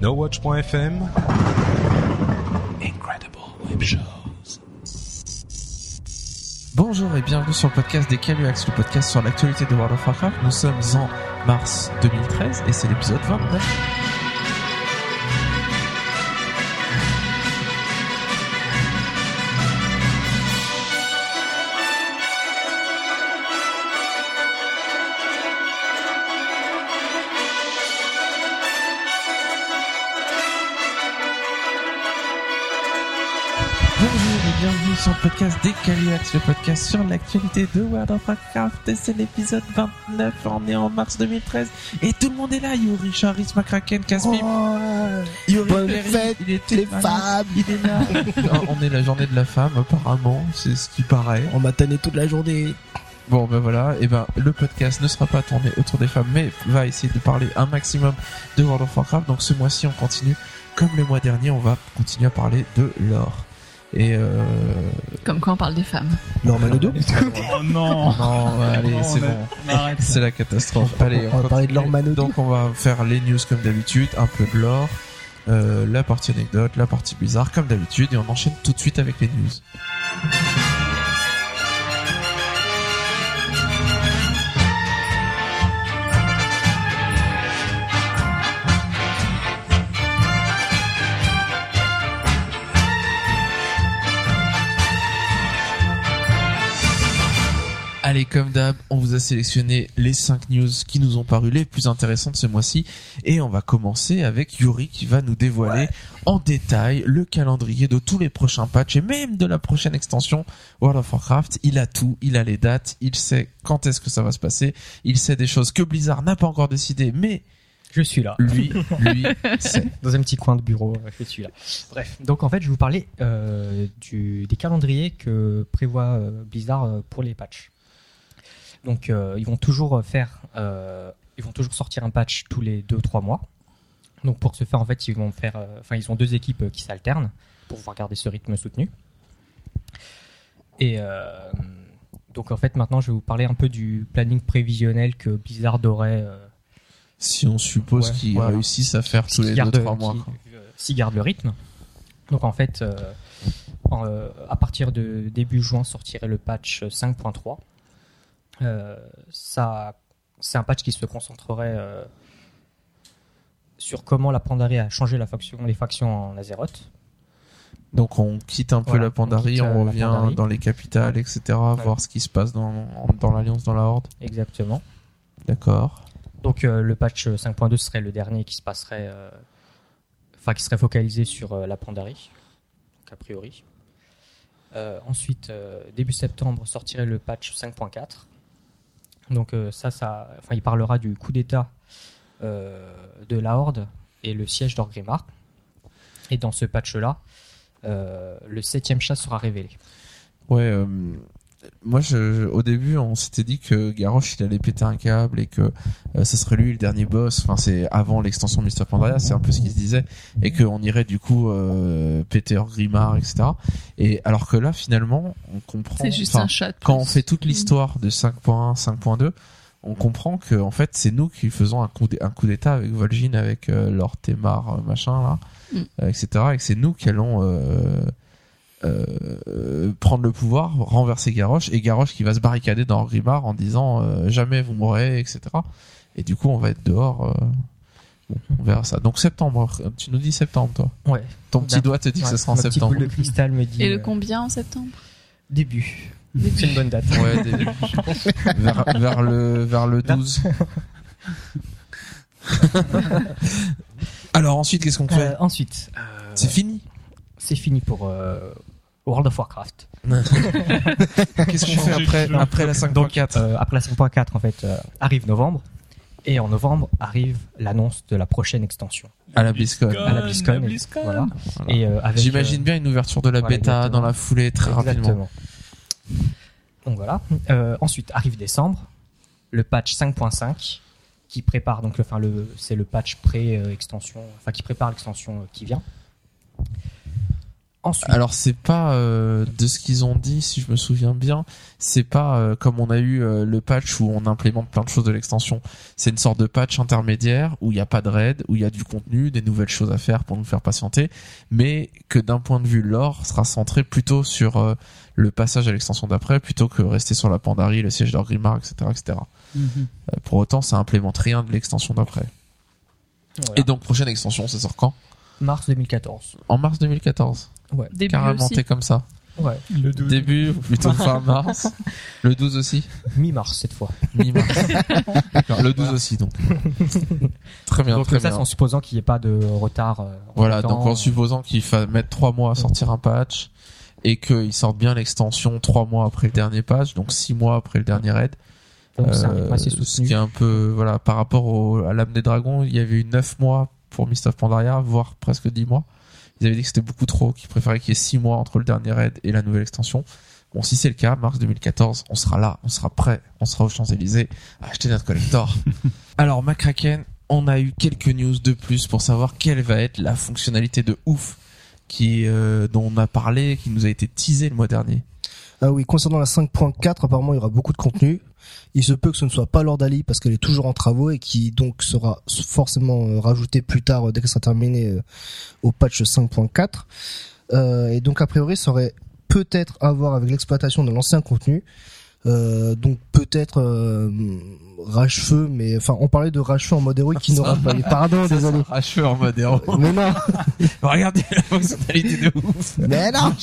NoWatch.fm Incredible Web Shows. Bonjour et bienvenue sur le podcast des Caluax, le podcast sur l'actualité de World of Warcraft. Nous sommes en mars 2013 et c'est l'épisode 29. Sur le podcast des Caluax, le podcast sur l'actualité de World of Warcraft. C'est l'épisode 29, on est en mars 2013. Et tout le monde est là, Yuri, Charis, McCracken, Caspip. Yuri, Bonne Perry, fête, il était les malade, femmes. Il est là. on est la journée de la femme, apparemment, c'est ce qui paraît. On m'a tanné toute la journée. Bon ben voilà, et ben le podcast ne sera pas tourné autour des femmes, mais va essayer de parler un maximum de World of Warcraft. Donc ce mois-ci, on continue comme le mois dernier, on va continuer à parler de l'or. Et euh... Comme quoi on parle des femmes. Normal deux. Oh non non, allez, Non, c'est on bon. Arrête. C'est la catastrophe. Allez, On va parler de l'or Donc on va faire les news comme d'habitude, un peu de l'or, euh, la partie anecdote, la partie bizarre comme d'habitude, et on enchaîne tout de suite avec les news. Allez, comme d'hab, on vous a sélectionné les 5 news qui nous ont paru les plus intéressantes ce mois-ci. Et on va commencer avec Yuri qui va nous dévoiler en détail le calendrier de tous les prochains patchs et même de la prochaine extension World of Warcraft. Il a tout, il a les dates, il sait quand est-ce que ça va se passer, il sait des choses que Blizzard n'a pas encore décidé, mais Je suis là. lui, lui. Dans un petit coin de bureau, je suis là. Bref, donc en fait, je vais vous parler euh, du, des calendriers que prévoit euh, Blizzard euh, pour les patchs. Donc, euh, ils vont toujours faire, euh, ils vont toujours sortir un patch tous les 2-3 mois. Donc, pour ce faire, en fait, ils vont faire, euh, enfin, ils ont deux équipes qui s'alternent pour pouvoir garder ce rythme soutenu. Et donc, en fait, maintenant, je vais vous parler un peu du planning prévisionnel que Blizzard aurait. euh, Si on suppose Ouais, qu'ils voilà. réussissent à faire tous les garde- 2-3 mois. qui- quoi. euh, s'il garde le rythme. Donc en fait, euh, en, à partir de début juin sortirait le patch 5.3. Euh, ça, c'est un patch qui se concentrerait euh, sur comment la Pandarie a changé la faction, les factions en Azeroth. Donc on quitte un peu Voilà, la Pandarie, on euh, revient Pandarie. dans les capitales, etc. Voir ce qui se passe dans, dans l'Alliance, dans la Horde. Exactement. D'accord. Donc euh, le patch 5.2 serait le dernier qui se passerait, euh, enfin qui serait focalisé sur euh, la Pandarie, donc a priori. Ensuite, début septembre sortirait le patch 5.4. Donc euh, ça, ça, enfin il parlera du coup d'état euh, de la Horde et le siège d'Orgrimmar. Et dans ce patch-là, euh, le septième chat sera révélé. Ouais, moi je, au début on s'était dit que Garrosh il allait péter un câble et que euh, ça serait lui le dernier boss. Enfin c'est avant l'extension de Mr Pandaria, c'est un peu ce qu'il se disait et qu'on irait du coup euh, péter Grimard, etc. Et alors que là finalement on comprend. C'est juste un chat. quand on fait toute l'histoire de 5.1, 5.2, on comprend que en fait c'est nous qui faisons un coup d'état avec Vol'jin, avec euh, Lord Temar, euh, machin là, Mm. euh, etc. Et que c'est nous qui allons euh, euh, prendre le pouvoir, renverser Garrosh et Garrosh qui va se barricader dans Grimard en disant euh, jamais vous mourrez, etc. Et du coup on va être dehors. euh, bon, on verra ça. Donc septembre, tu nous dis septembre toi. Ouais. Ton petit doigt te dit que ce sera en septembre. boule de cristal me dit Et le combien en septembre? Début. C'est une bonne date. Ouais, des- vers, vers le vers le 12. Alors ensuite, qu'est-ce qu'on fait? Euh, ensuite, euh, C'est fini? c'est fini pour euh, World of Warcraft. Qu'est-ce qu'on fait après après la 5.4 Euh, après la 5.4, en fait, euh, arrive novembre. Et en novembre arrive l'annonce de la prochaine extension. À la BlizzCon. À la BlizzCon. la et- BlizzCon. Voilà. Voilà. Et, euh, avec, J'imagine bien une ouverture de la voilà, bêta exactement. dans la foulée très euh, rapidement. Exactement. Donc voilà. Euh, ensuite arrive décembre, le patch 5.5 qui prépare donc le, enfin le, c'est le patch pré-extension, enfin qui prépare l'extension qui vient. Ensuite, Alors c'est pas euh, de ce qu'ils ont dit, si je me souviens bien, c'est pas euh, comme on a eu euh, le patch où on implémente plein de choses de l'extension. C'est une sorte de patch intermédiaire où il n'y a pas de raid, où il y a du contenu, des nouvelles choses à faire pour nous faire patienter, mais que d'un point de vue lore sera centré plutôt sur euh, le passage à l'extension d'après, plutôt que rester sur la Pandarie, le siège d'Orgrimmar, etc., etc. Euh, pour autant, ça implémente rien de l'extension d'après. voilà. Et donc prochaine extension, ça sort quand? Mars 2014. En mars 2014. Début Carrément, aussi. t'es comme ça. Ouais, Le 12. Début, ou plutôt fin mars. Le 12 aussi mi-mars cette fois. Mi-mars. D'accord, le 12 aussi, donc. Très bien, Donc très ça, bien. c'est en supposant qu'il n'y ait pas de retard. euh, Voilà, donc en supposant qu'il fa mettre trois mois à sortir un patch et qu'il sorte bien l'extension trois mois après le dernier patch, donc six mois après le dernier raid. Donc c'est un Euh, rythme assez ce soutenu. qui est un peu, voilà, par rapport au, à l'âme des dragons, il y avait eu neuf mois pour Mist of Pandaria, voire presque dix mois. Ils avaient dit que c'était beaucoup trop, qu'ils préféraient qu'il y ait six mois entre le dernier raid et la nouvelle extension. Bon, si c'est le cas, mars 2014, on sera là, on sera prêt, on sera aux Champs-Élysées à acheter notre collector. Alors, McCracken, on a eu quelques news de plus pour savoir quelle va être la fonctionnalité de ouf qui, euh, dont on a parlé, qui nous a été teasé le mois dernier. Ah oui, concernant la 5.4, apparemment il y aura beaucoup de contenu. Il se peut que ce ne soit pas Lord Ali parce qu'elle est toujours en travaux et qui donc sera forcément euh, rajoutée plus tard euh, dès qu'elle sera terminée euh, au patch 5.4. Euh, et donc a priori ça aurait peut-être à voir avec l'exploitation de l'ancien contenu. Euh, donc peut-être euh, rage-feu, mais enfin on parlait de rage-feu en mode héroïque qui n'aura pas. Pardon, désolé. Racheux en mode héros. Mais non, Regardez la fonctionnalité de ouf. mais non.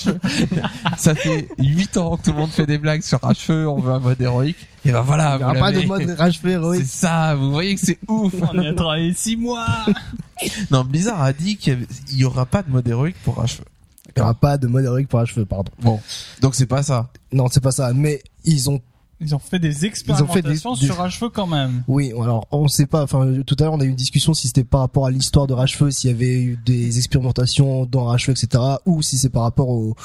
Ça fait 8 ans que tout le monde fait des blagues sur Racheux, on veut un mode héroïque. Et ben voilà, Il n'y aura pas de mode rage-feu C'est héroïque. ça, vous voyez que c'est ouf. On y a travaillé 6 mois. Non, Blizzard a dit qu'il y aura pas de mode héroïque pour Racheux. Il n'y aura pas de mode héroïque pour rage-feu, pardon. Bon, donc c'est pas ça. Non, c'est pas ça. Mais ils ont Ils ont fait des ont fait des- expérimentations des- sur un cheveu quand même. Oui, alors on sait pas. Enfin, tout à l'heure on a eu une discussion si c'était par rapport à l'histoire de Rachefeu, s'il y avait eu des expérimentations dans Rachefeu, etc., ou si c'est par rapport au,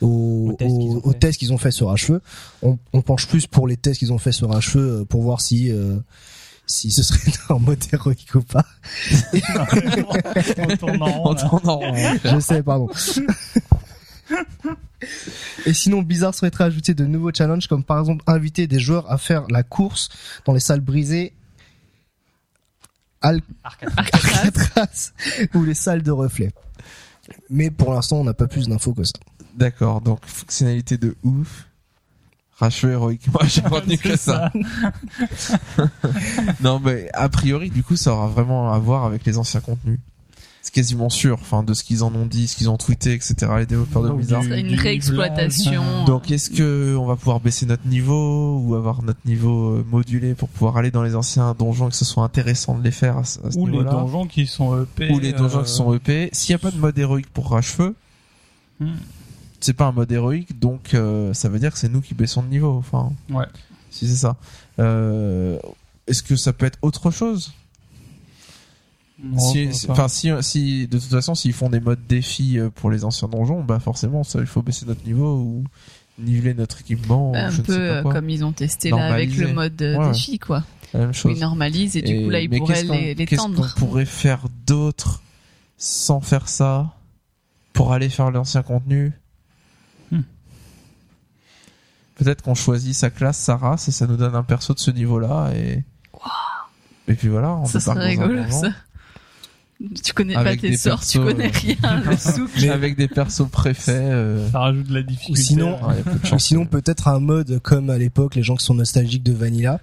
au, Aux tests qu'ils ont fait. tests qu'ils ont fait sur Rachefeu. On, on penche plus pour les tests qu'ils ont fait sur Rachefeu euh, pour voir si euh, si ce serait en mode héroïque ou pas. En rond, rond. Je sais, pardon. Et sinon, Blizzard souhaiterait ajouter de nouveaux challenges, comme par exemple inviter des joueurs à faire la course dans les salles brisées Al. Alcatraz ou les salles de reflet. Mais pour l'instant, on n'a pas plus d'infos que ça. D'accord, donc fonctionnalité de ouf. Racheux héroïque. Moi, j'ai retenu que ça. non, mais a priori, du coup, ça aura vraiment à voir avec les anciens contenus. C'est quasiment sûr, enfin, de ce qu'ils en ont dit, ce qu'ils ont tweeté, etc., les développeurs de Blizzard. une réexploitation. Donc, est-ce que on va pouvoir baisser notre niveau ou avoir notre niveau euh, modulé pour pouvoir aller dans les anciens donjons et que ce soit intéressant de les faire à, ce- ce Ou les donjons qui sont EP. Ou les donjons euh, qui sont EP. S'il n'y a pas de mode héroïque pour Rachefeu, Hmm. C'est pas un mode héroïque, donc euh, ça veut dire que c'est nous qui baissons de niveau. Enfin, Ouais. si c'est ça. Euh, Est-ce que ça peut être autre chose? Non, si, si- pas. Enfin, si, si de toute façon, s'ils font des modes défis euh, pour les anciens donjons, bah forcément, ça, il faut baisser notre niveau ou niveler notre équipement. ou un je ne peu sais pas quoi. comme ils ont testé là avec le mode Ouais, défi quoi. la même chose. ils normalisent et du coup là ils pourraient qu'est-ce les, les Qu'est-ce tendre. qu'on pourrait faire d'autre sans faire ça pour aller faire l'ancien contenu Hmm. Peut-être qu'on choisit sa classe, sa race, et ça nous donne un perso de ce niveau-là, et... Et puis voilà, on Ça serait rigolo ça. Tu connais Avec pas tes sorts, tu connais euh, rien. Le souk. Mais- Avec des persos préfets. euh, Ça rajoute de la Ou difficulté. sinon, ouais, y a peu de ou chance. sinon peut-être un mode comme à l'époque les gens qui sont nostalgiques de Vanilla,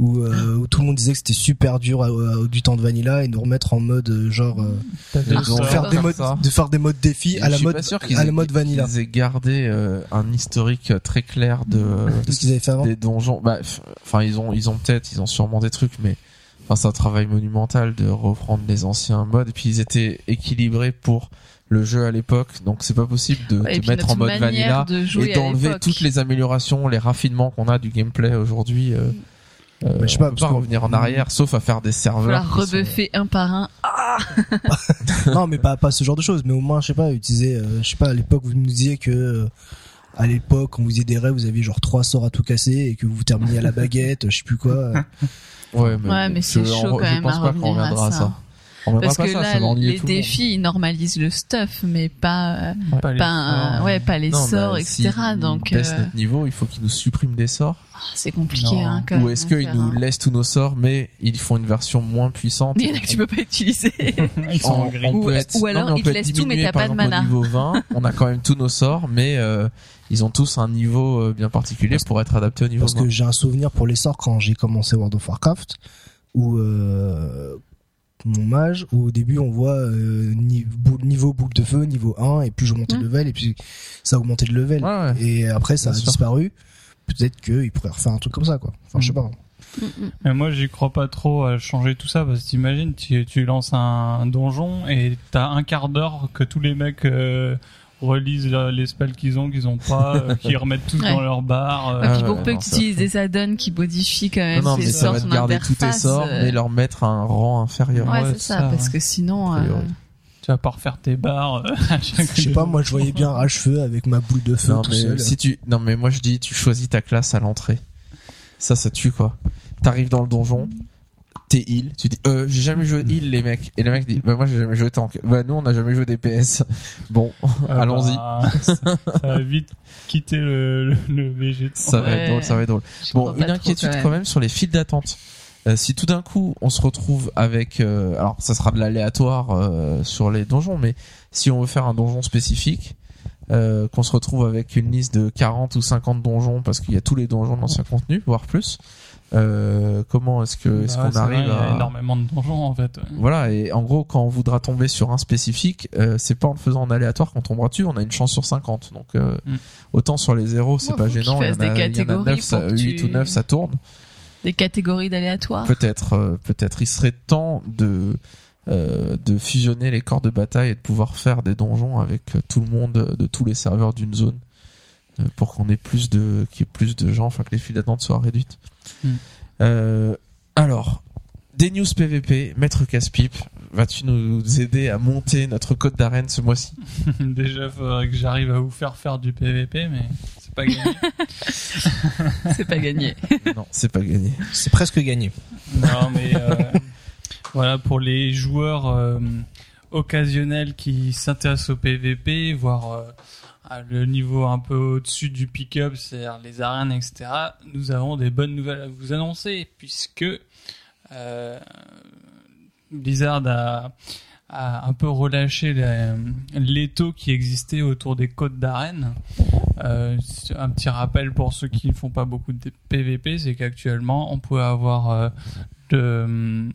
où, euh, où tout le monde disait que c'était super dur à- à- du temps de Vanilla et nous remettre en mode euh, genre euh, de faire des modes, de faire des modes défis à la mode pas sûr qu'ils à aient, la mode Vanilla, qu'ils aient gardé euh, un historique très clair de, de ce qu'ils avaient fait avant. des donjons. Bah, enfin, ils ont, ils ont peut-être, ils ont sûrement des trucs, mais enfin, c'est un travail monumental de reprendre les anciens modes. Et puis ils étaient équilibrés pour le jeu à l'époque, donc c'est pas possible de, Ouais, mettre en mode vanilla de et d'enlever toutes les améliorations, les raffinements qu'on a du gameplay aujourd'hui. Euh, euh, Mais je sais on pas, peut pas que- revenir en arrière, sauf à faire des serveurs. Sont- rebuffer un par un. non, mais pas pas ce genre de choses, mais au moins je sais pas, utiliser, euh, je sais pas, à l'époque vous nous disiez que euh, à l'époque quand vous faisiez des rêves, vous aviez genre trois sorts à tout casser et que vous terminiez à la baguette, je sais plus quoi. Ouais, mais, Ouais, mais je- c'est on- chaud quand je même pense à pas qu'on revenir à reviendra à ça. ça. On va Parce que ça, là, ça les défis, ils normalisent le stuff, mais pas, euh, Pas les pas, un- sorts. ouais, pas les Non, sorts, bah, etc. s'ils Donc, euh, notre niveau, il faut qu'ils nous suppriment des sorts. c'est compliqué, Non. hein, quand Ou est-ce qu'ils nous laissent tous nos sorts, mais ils font une version moins puissante Il y en a que tu peux pas utiliser. Ils sont en Ou- peut être- ou alors, non, ils te laissent tout, mais t'as pas de mana. Au niveau 20, on a quand même tous nos sorts, mais euh, ils ont tous un niveau euh, bien particulier pour être adaptés au niveau Parce 20. que j'ai un souvenir pour les sorts quand j'ai commencé World of Warcraft, où euh, mon mage, où au début on voit euh, niveau boucle de feu, niveau 1, et puis je montais Mm. de level, et puis ça a augmenté de level. Ouais, ouais. Et après ça Bien a sûr. disparu. Peut-être qu'ils pourraient refaire un truc comme ça, quoi. Enfin, je sais pas. Mm, mm. Mais moi, j'y crois pas trop à changer tout ça parce que t'imagines, tu, tu lances un donjon et t'as un quart d'heure que tous les mecs euh, relisent les spells qu'ils ont, qu'ils ont pas, euh, qu'ils remettent tous Ouais. dans leur barre. euh, Ouais, puis ouais, pour ouais, peu non, que tu ça, utilises faut- des add-ons qui modifient quand Non, même non, tes mais ça sorts, va son te garder tous tes sorts, euh, mais leur mettre un rang inférieur. Ouais, Ouais, c'est ça, ça, parce ouais. que sinon, euh, tu vas pas refaire tes barres euh, Je sais pas, moi je voyais bien Rage-Feu avec ma boule de feu Non tout mais, seul. si tu... non, mais moi je dis, tu choisis ta classe à l'entrée. Ça, ça tue quoi. T'arrives dans le donjon, t'es heal, tu dis, euh, j'ai jamais joué heal les mecs. Et le mec dit, bah moi j'ai jamais joué tank. Bah nous on a jamais joué DPS. Bon, Ah allons-y. bah, ça, ça va vite quitter le, le, le VG. Ça va être Ouais. drôle, ça va être drôle. je Bon, une inquiétude quand même sur les files d'attente. Euh, si tout d'un coup on se retrouve avec, euh, alors ça sera de l'aléatoire euh, sur les donjons, mais si on veut faire un donjon spécifique, euh, qu'on se retrouve avec une liste de 40 ou 50 donjons parce qu'il y a tous les donjons de l'ancien contenu, voire plus. Euh, comment est-ce que est-ce Bah, qu'on vrai, arrive Il y a à énormément de donjons en fait. ouais. voilà et en gros quand on voudra tomber sur un spécifique, euh, c'est pas en le faisant en aléatoire qu'on tombera dessus, on a une chance sur 50. Donc euh, Mm. autant sur les zéros c'est Ouais, pas gênant, il y en a, il y en a catégories 9, ça, pour que 8 tu- ou 9 ça tourne. des catégories d'aléatoires. Peut-être, euh, peut-être. Il serait temps de euh, de fusionner les corps de bataille et de pouvoir faire des donjons avec euh, tout le monde de tous les serveurs d'une zone euh, pour qu'on ait plus de qu'il y ait plus de gens, enfin que les files d'attente soient réduites. Euh, alors, des news PVP, Maître Casse-Pipe, vas-tu nous aider à monter notre code d'arène ce mois-ci? Déjà, faudrait que j'arrive à vous faire faire du PVP, mais c'est pas gagné. C'est pas gagné. Non, c'est pas gagné. C'est presque gagné. non, mais euh, voilà, pour les joueurs euh, occasionnels qui s'intéressent au PVP, voire euh, le niveau un peu au-dessus du pick-up, c'est-à-dire les arènes, etc., nous avons des bonnes nouvelles à vous annoncer, puisque euh, Blizzard a, un peu relâché l'étau qui existait autour des côtes d'arène. Euh, un petit rappel pour ceux qui ne font pas beaucoup de PVP, c'est qu'actuellement on peut avoir euh, le,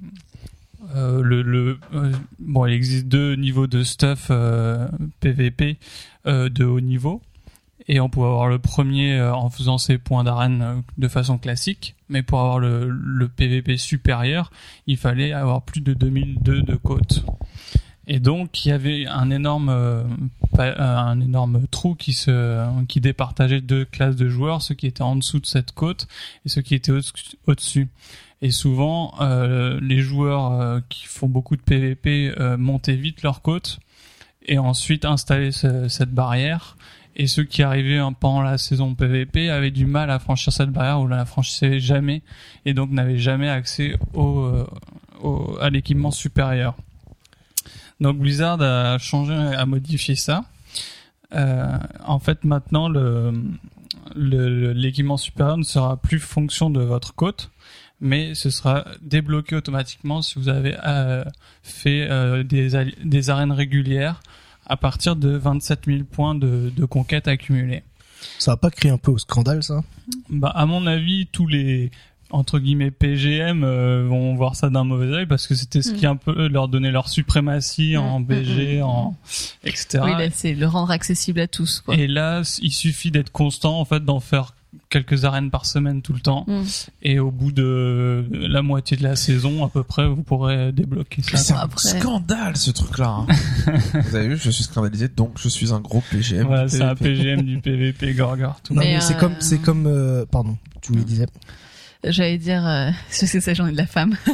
euh, le, le euh, bon, il existe deux niveaux de stuff euh, PVP euh, de haut niveau. Et on peut avoir le premier en faisant ses points d'arène de façon classique, mais pour avoir le, le PVP supérieur, il fallait avoir plus de 2002 de côte. Et donc il y avait un énorme un énorme trou qui se qui départageait deux classes de joueurs, ceux qui étaient en dessous de cette côte et ceux qui étaient au- au-dessus. Et souvent euh, les joueurs euh, qui font beaucoup de PVP euh, montaient vite leur côte et ensuite installaient ce- cette barrière. Et ceux qui arrivaient hein, pendant la saison PVP avaient du mal à franchir cette barrière ou la franchissaient jamais et donc n'avaient jamais accès au, euh, au- à l'équipement supérieur. Donc Blizzard a changé, a modifié ça. Euh, en fait, maintenant, le le- l'équipement supérieur ne sera plus fonction de votre côte, mais ce sera débloqué automatiquement si vous avez euh, fait euh, des, des arènes régulières à partir de 27 000 points de, de conquête accumulés. Ça va pas crier un peu au scandale, ça? Bah, à mon avis, tous les entre guillemets PGM euh, vont voir ça d'un mauvais œil parce que c'était ce Mm. qui un peu leur donnait leur suprématie en Mm, BG, mm, en etc. Oui, c'est le rendre accessible à tous, quoi. Et là, il suffit d'être constant, en fait, d'en faire quelques arènes par semaine tout le temps. Mm. Et au bout de la moitié de la saison, à peu près, vous pourrez débloquer ça. C'est un après. scandale ce truc-là. hein. Vous avez vu, je suis scandalisé, donc je suis un gros PGM. Voilà, c'est un. PGM du PVP Gorgor. Tout. Non, Mais, mais, c'est euh, comme, c'est comme, euh, pardon, tu lui disais. J'allais dire, euh, ça, j'en ai de la femme.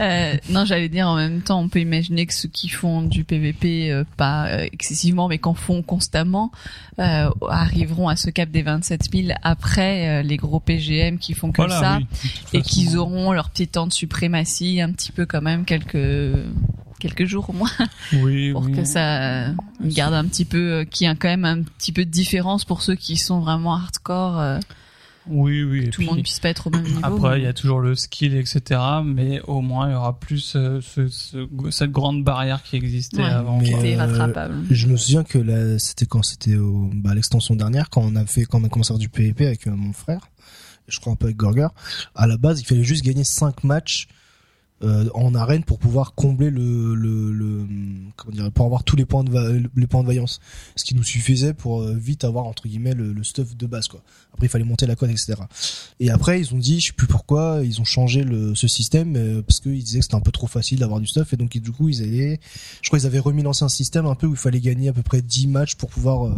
Euh, non, j'allais dire en même temps, on peut imaginer que ceux qui font du PVP, euh, pas euh, excessivement, mais qu'en font constamment, euh, arriveront à ce cap des 27 000 après euh, les gros PGM qui font que Voilà, ça. oui, Et qu'ils auront leur petit temps de suprématie, un petit peu quand même quelques quelques jours au moins Oui, pour oui. que ça garde un petit peu, qu'il y a quand même un petit peu de différence pour ceux qui sont vraiment hardcore. Euh, Oui, oui. tout le monde puisse pas être au même niveau. Après, mais- il y a toujours le skill, etc. Mais au moins, il y aura plus euh, ce, ce- cette grande barrière qui existait Ouais. avant. Qui était euh, rattrapable. Je me souviens que là, c'était quand c'était au, bah, à l'extension dernière, quand on a fait, quand on a commencé à faire du PvP avec euh, mon frère, je crois un peu avec Gorger. À la base, il fallait juste gagner 5 matchs euh, en arène pour pouvoir combler le, le, le comment dire, pour avoir tous les points de va- les points de vaillance, ce qui nous suffisait pour euh, vite avoir entre guillemets le, le stuff de base quoi. Après, il fallait monter la cote, etc. Et après, ils ont dit, je sais plus pourquoi, ils ont changé le, ce système euh, parce qu'ils disaient que c'était un peu trop facile d'avoir du stuff et donc du coup, ils allaient, je crois, qu'ils avaient remis l'ancien système un peu où il fallait gagner à peu près 10 matchs pour pouvoir euh,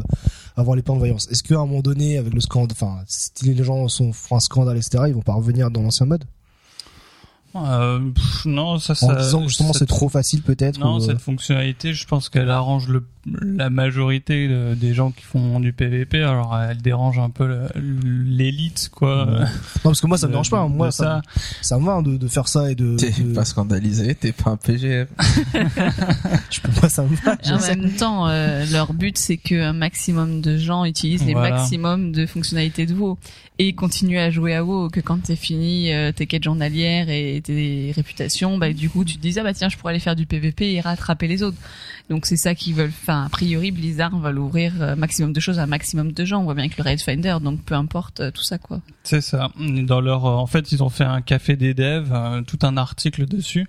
avoir les points de vaillance. Est-ce qu'à un moment donné, avec le scandale, enfin, si les gens sont font un scandale, etc., ils vont pas revenir dans l'ancien mode? Euh, pff, non, ça, en disant que justement c'est trop facile peut-être Non, ou, euh, cette fonctionnalité, je pense qu'elle arrange le, la majorité de- des gens qui font du PVP. Alors, elle dérange un peu l'élite, quoi. Ouais. non parce que moi ça me dérange pas hein. moi ça, ça. me va hein, de, de faire ça et de, T'es de- pas scandalisé, t'es pas un PGM. je peux moi ça me va en même temps, euh, leur but c'est qu'un maximum de gens utilisent les maximums de fonctionnalités de WoW et continuent à jouer à WoW. Que quand t'es fini euh, tes quêtes journalières et tes réputations, bah du coup tu te dis ah bah tiens je pourrais aller faire du PVP et rattraper les autres. Donc c'est ça qu'ils veulent. Enfin a priori Blizzard va ouvrir euh, maximum de choses à maximum de gens. On voit bien avec le Raid Finder, donc peu importe euh, tout ça quoi. C'est ça. Dans leur, euh, en fait, ils ont fait un café des devs, euh, tout un article dessus,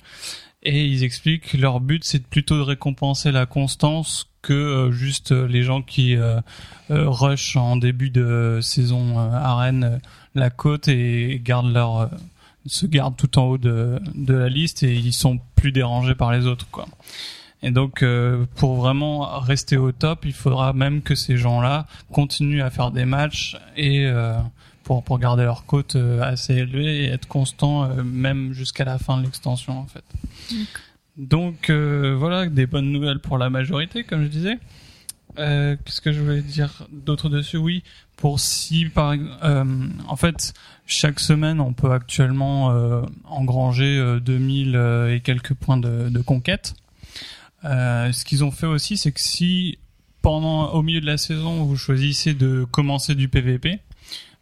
et ils expliquent que leur but c'est plutôt de récompenser la constance que euh, juste euh, les gens qui euh, euh, rush en début de saison arène euh, la côte et gardent leur se gardent tout en haut de, la liste et ils sont plus dérangés par les autres quoi. Et donc pour vraiment rester au top, il faudra même que ces gens-là continuent à faire des matchs et pour, pour garder leur cote assez élevée et être constant même jusqu'à la fin de l'extension en fait. Donc euh, voilà, des bonnes nouvelles pour la majorité comme je disais. Euh, Qu'est-ce que je voulais dire d'autre dessus? Oui, pour si par euh, en fait chaque semaine on peut actuellement euh, engranger euh, 2000 euh, et quelques points de, de conquête. Ce qu'ils ont fait aussi, c'est que si pendant au milieu de la saison vous choisissez de commencer du PVP,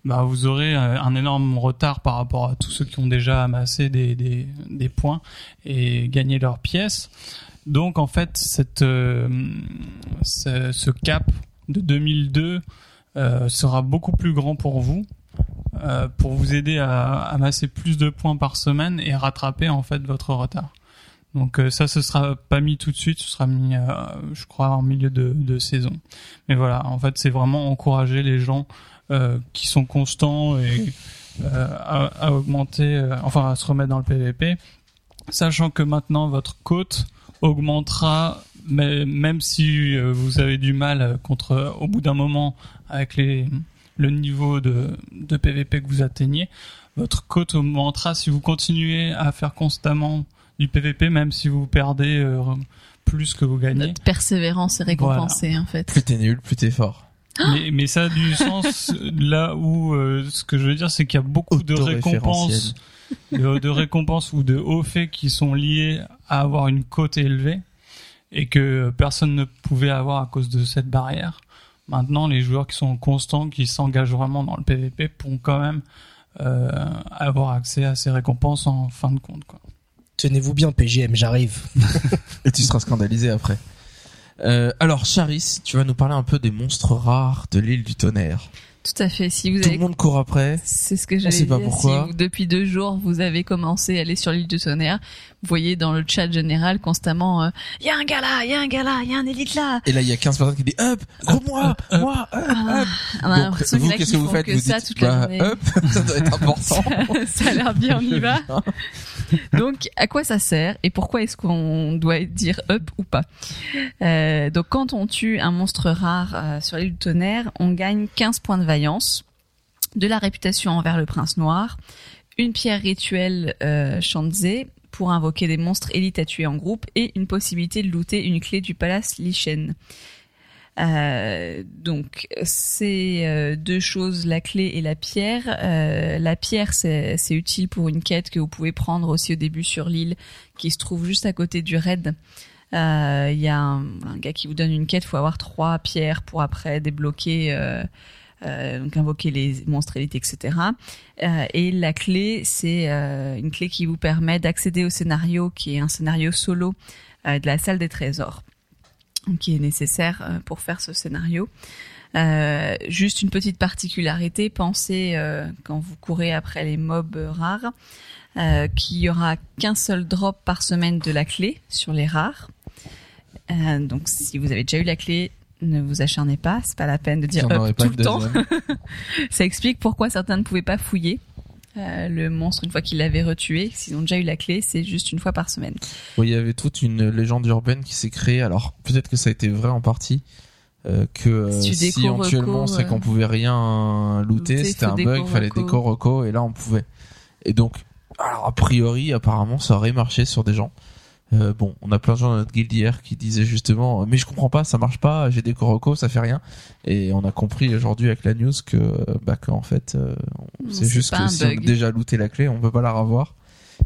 bah vous aurez euh, un énorme retard par rapport à tous ceux qui ont déjà amassé des, des, des points et gagné leurs pièces. Donc en fait, cette, euh, ce, ce cap de 2002 euh, sera beaucoup plus grand pour vous, euh, pour vous aider à amasser plus de points par semaine et rattraper en fait votre retard. Donc euh, ça, ce sera pas mis tout de suite, ce sera mis, euh, je crois, en milieu de, de saison. Mais voilà, en fait, c'est vraiment encourager les gens qui sont constants et euh, à, à augmenter, euh, enfin à se remettre dans le PVP, sachant que maintenant votre cote augmentera, mais, même si euh, vous avez du mal contre, au bout d'un moment, avec les, le niveau de, de PVP que vous atteignez, votre cote augmentera si vous continuez à faire constamment du PVP, même si vous perdez euh, plus que vous gagnez. Notre persévérance est récompensée en fait. Plus t'es nul, plus t'es fort. Mais, mais ça a du sens là où euh, ce que je veux dire c'est qu'il y a beaucoup de récompenses de, de récompenses ou de hauts faits qui sont liés à avoir une cote élevée et que personne ne pouvait avoir à cause de cette barrière. Maintenant, les joueurs qui sont constants, qui s'engagent vraiment dans le PVP, pourront quand même euh, avoir accès à ces récompenses en fin de compte. Quoi. tenez-vous bien PGM j'arrive Et tu seras scandalisé après. Euh, alors, Charis, tu vas nous parler un peu des monstres rares de l'île du tonnerre. Tout à fait. Si vous Tout avez le monde court après. C'est ce que j'allais sait pas dire. pourquoi. Si vous- depuis deux jours, vous avez commencé à aller sur l'île du tonnerre, vous voyez dans le chat général constamment, il y a un gars là, il y a un gars là, il y a un élite là. Et là, il y a 15 personnes qui disent Up, gros moi, moi, up, Ah, up. on a Donc, l'impression vous, qu'est-ce que vous faites que Vous ça dites toute la bah, journée. up, ça doit être important. ça a l'air bien, on y va. Donc, à quoi ça sert et pourquoi est-ce qu'on doit dire up ou pas? Euh, Donc, quand on tue un monstre rare euh, sur l'île du tonnerre, on gagne 15 points de vaillance, de la réputation envers le prince noir, une pierre rituelle euh, Shanzé pour invoquer des monstres élites à tuer en groupe et une possibilité de looter une clé du palace Lichen. Euh, donc c'est euh, deux choses, la clé et la pierre. Euh, la pierre, c'est utile pour une quête que vous pouvez prendre aussi au début sur l'île, qui se trouve juste à côté du raid. Euh, Il y a un, gars qui vous donne une quête, faut avoir trois pierres pour après débloquer. Euh, donc invoquer les monstres élites, etc. Euh, et la clé, c'est euh, une clé qui vous permet d'accéder au scénario, qui est un scénario solo de la salle des trésors, qui est nécessaire pour faire ce scénario. Juste une petite particularité, pensez quand vous courez après les mobs rares, qu'il y aura qu'un seul drop par semaine de la clé sur les rares. Donc si vous avez déjà eu la clé, ne vous acharnez pas, c'est pas la peine de dire tout le le temps. Ça explique pourquoi certains ne pouvaient pas fouiller euh, le monstre une fois qu'ils l'avaient retué. S'ils ont déjà eu la clé, c'est juste une fois par semaine. Oui, il y avait toute une légende urbaine qui s'est créée. Alors peut-être que ça a été vrai en partie. euh, que euh, Si tu si déco éventuellement reco, c'est euh, qu'on pouvait rien looter, c'était un bug, fallait reco. déco reco et là on pouvait. Et donc, alors a priori, apparemment, ça aurait marché sur des gens. Euh, bon, on a plein de gens dans notre guild hier qui disaient justement, euh, mais je comprends pas, ça marche pas, j'ai des reco, ça fait rien. Et on a compris aujourd'hui avec la news que, euh, bah, qu'en fait, euh, c'est juste que si on a déjà looté la clé, on peut pas la revoir.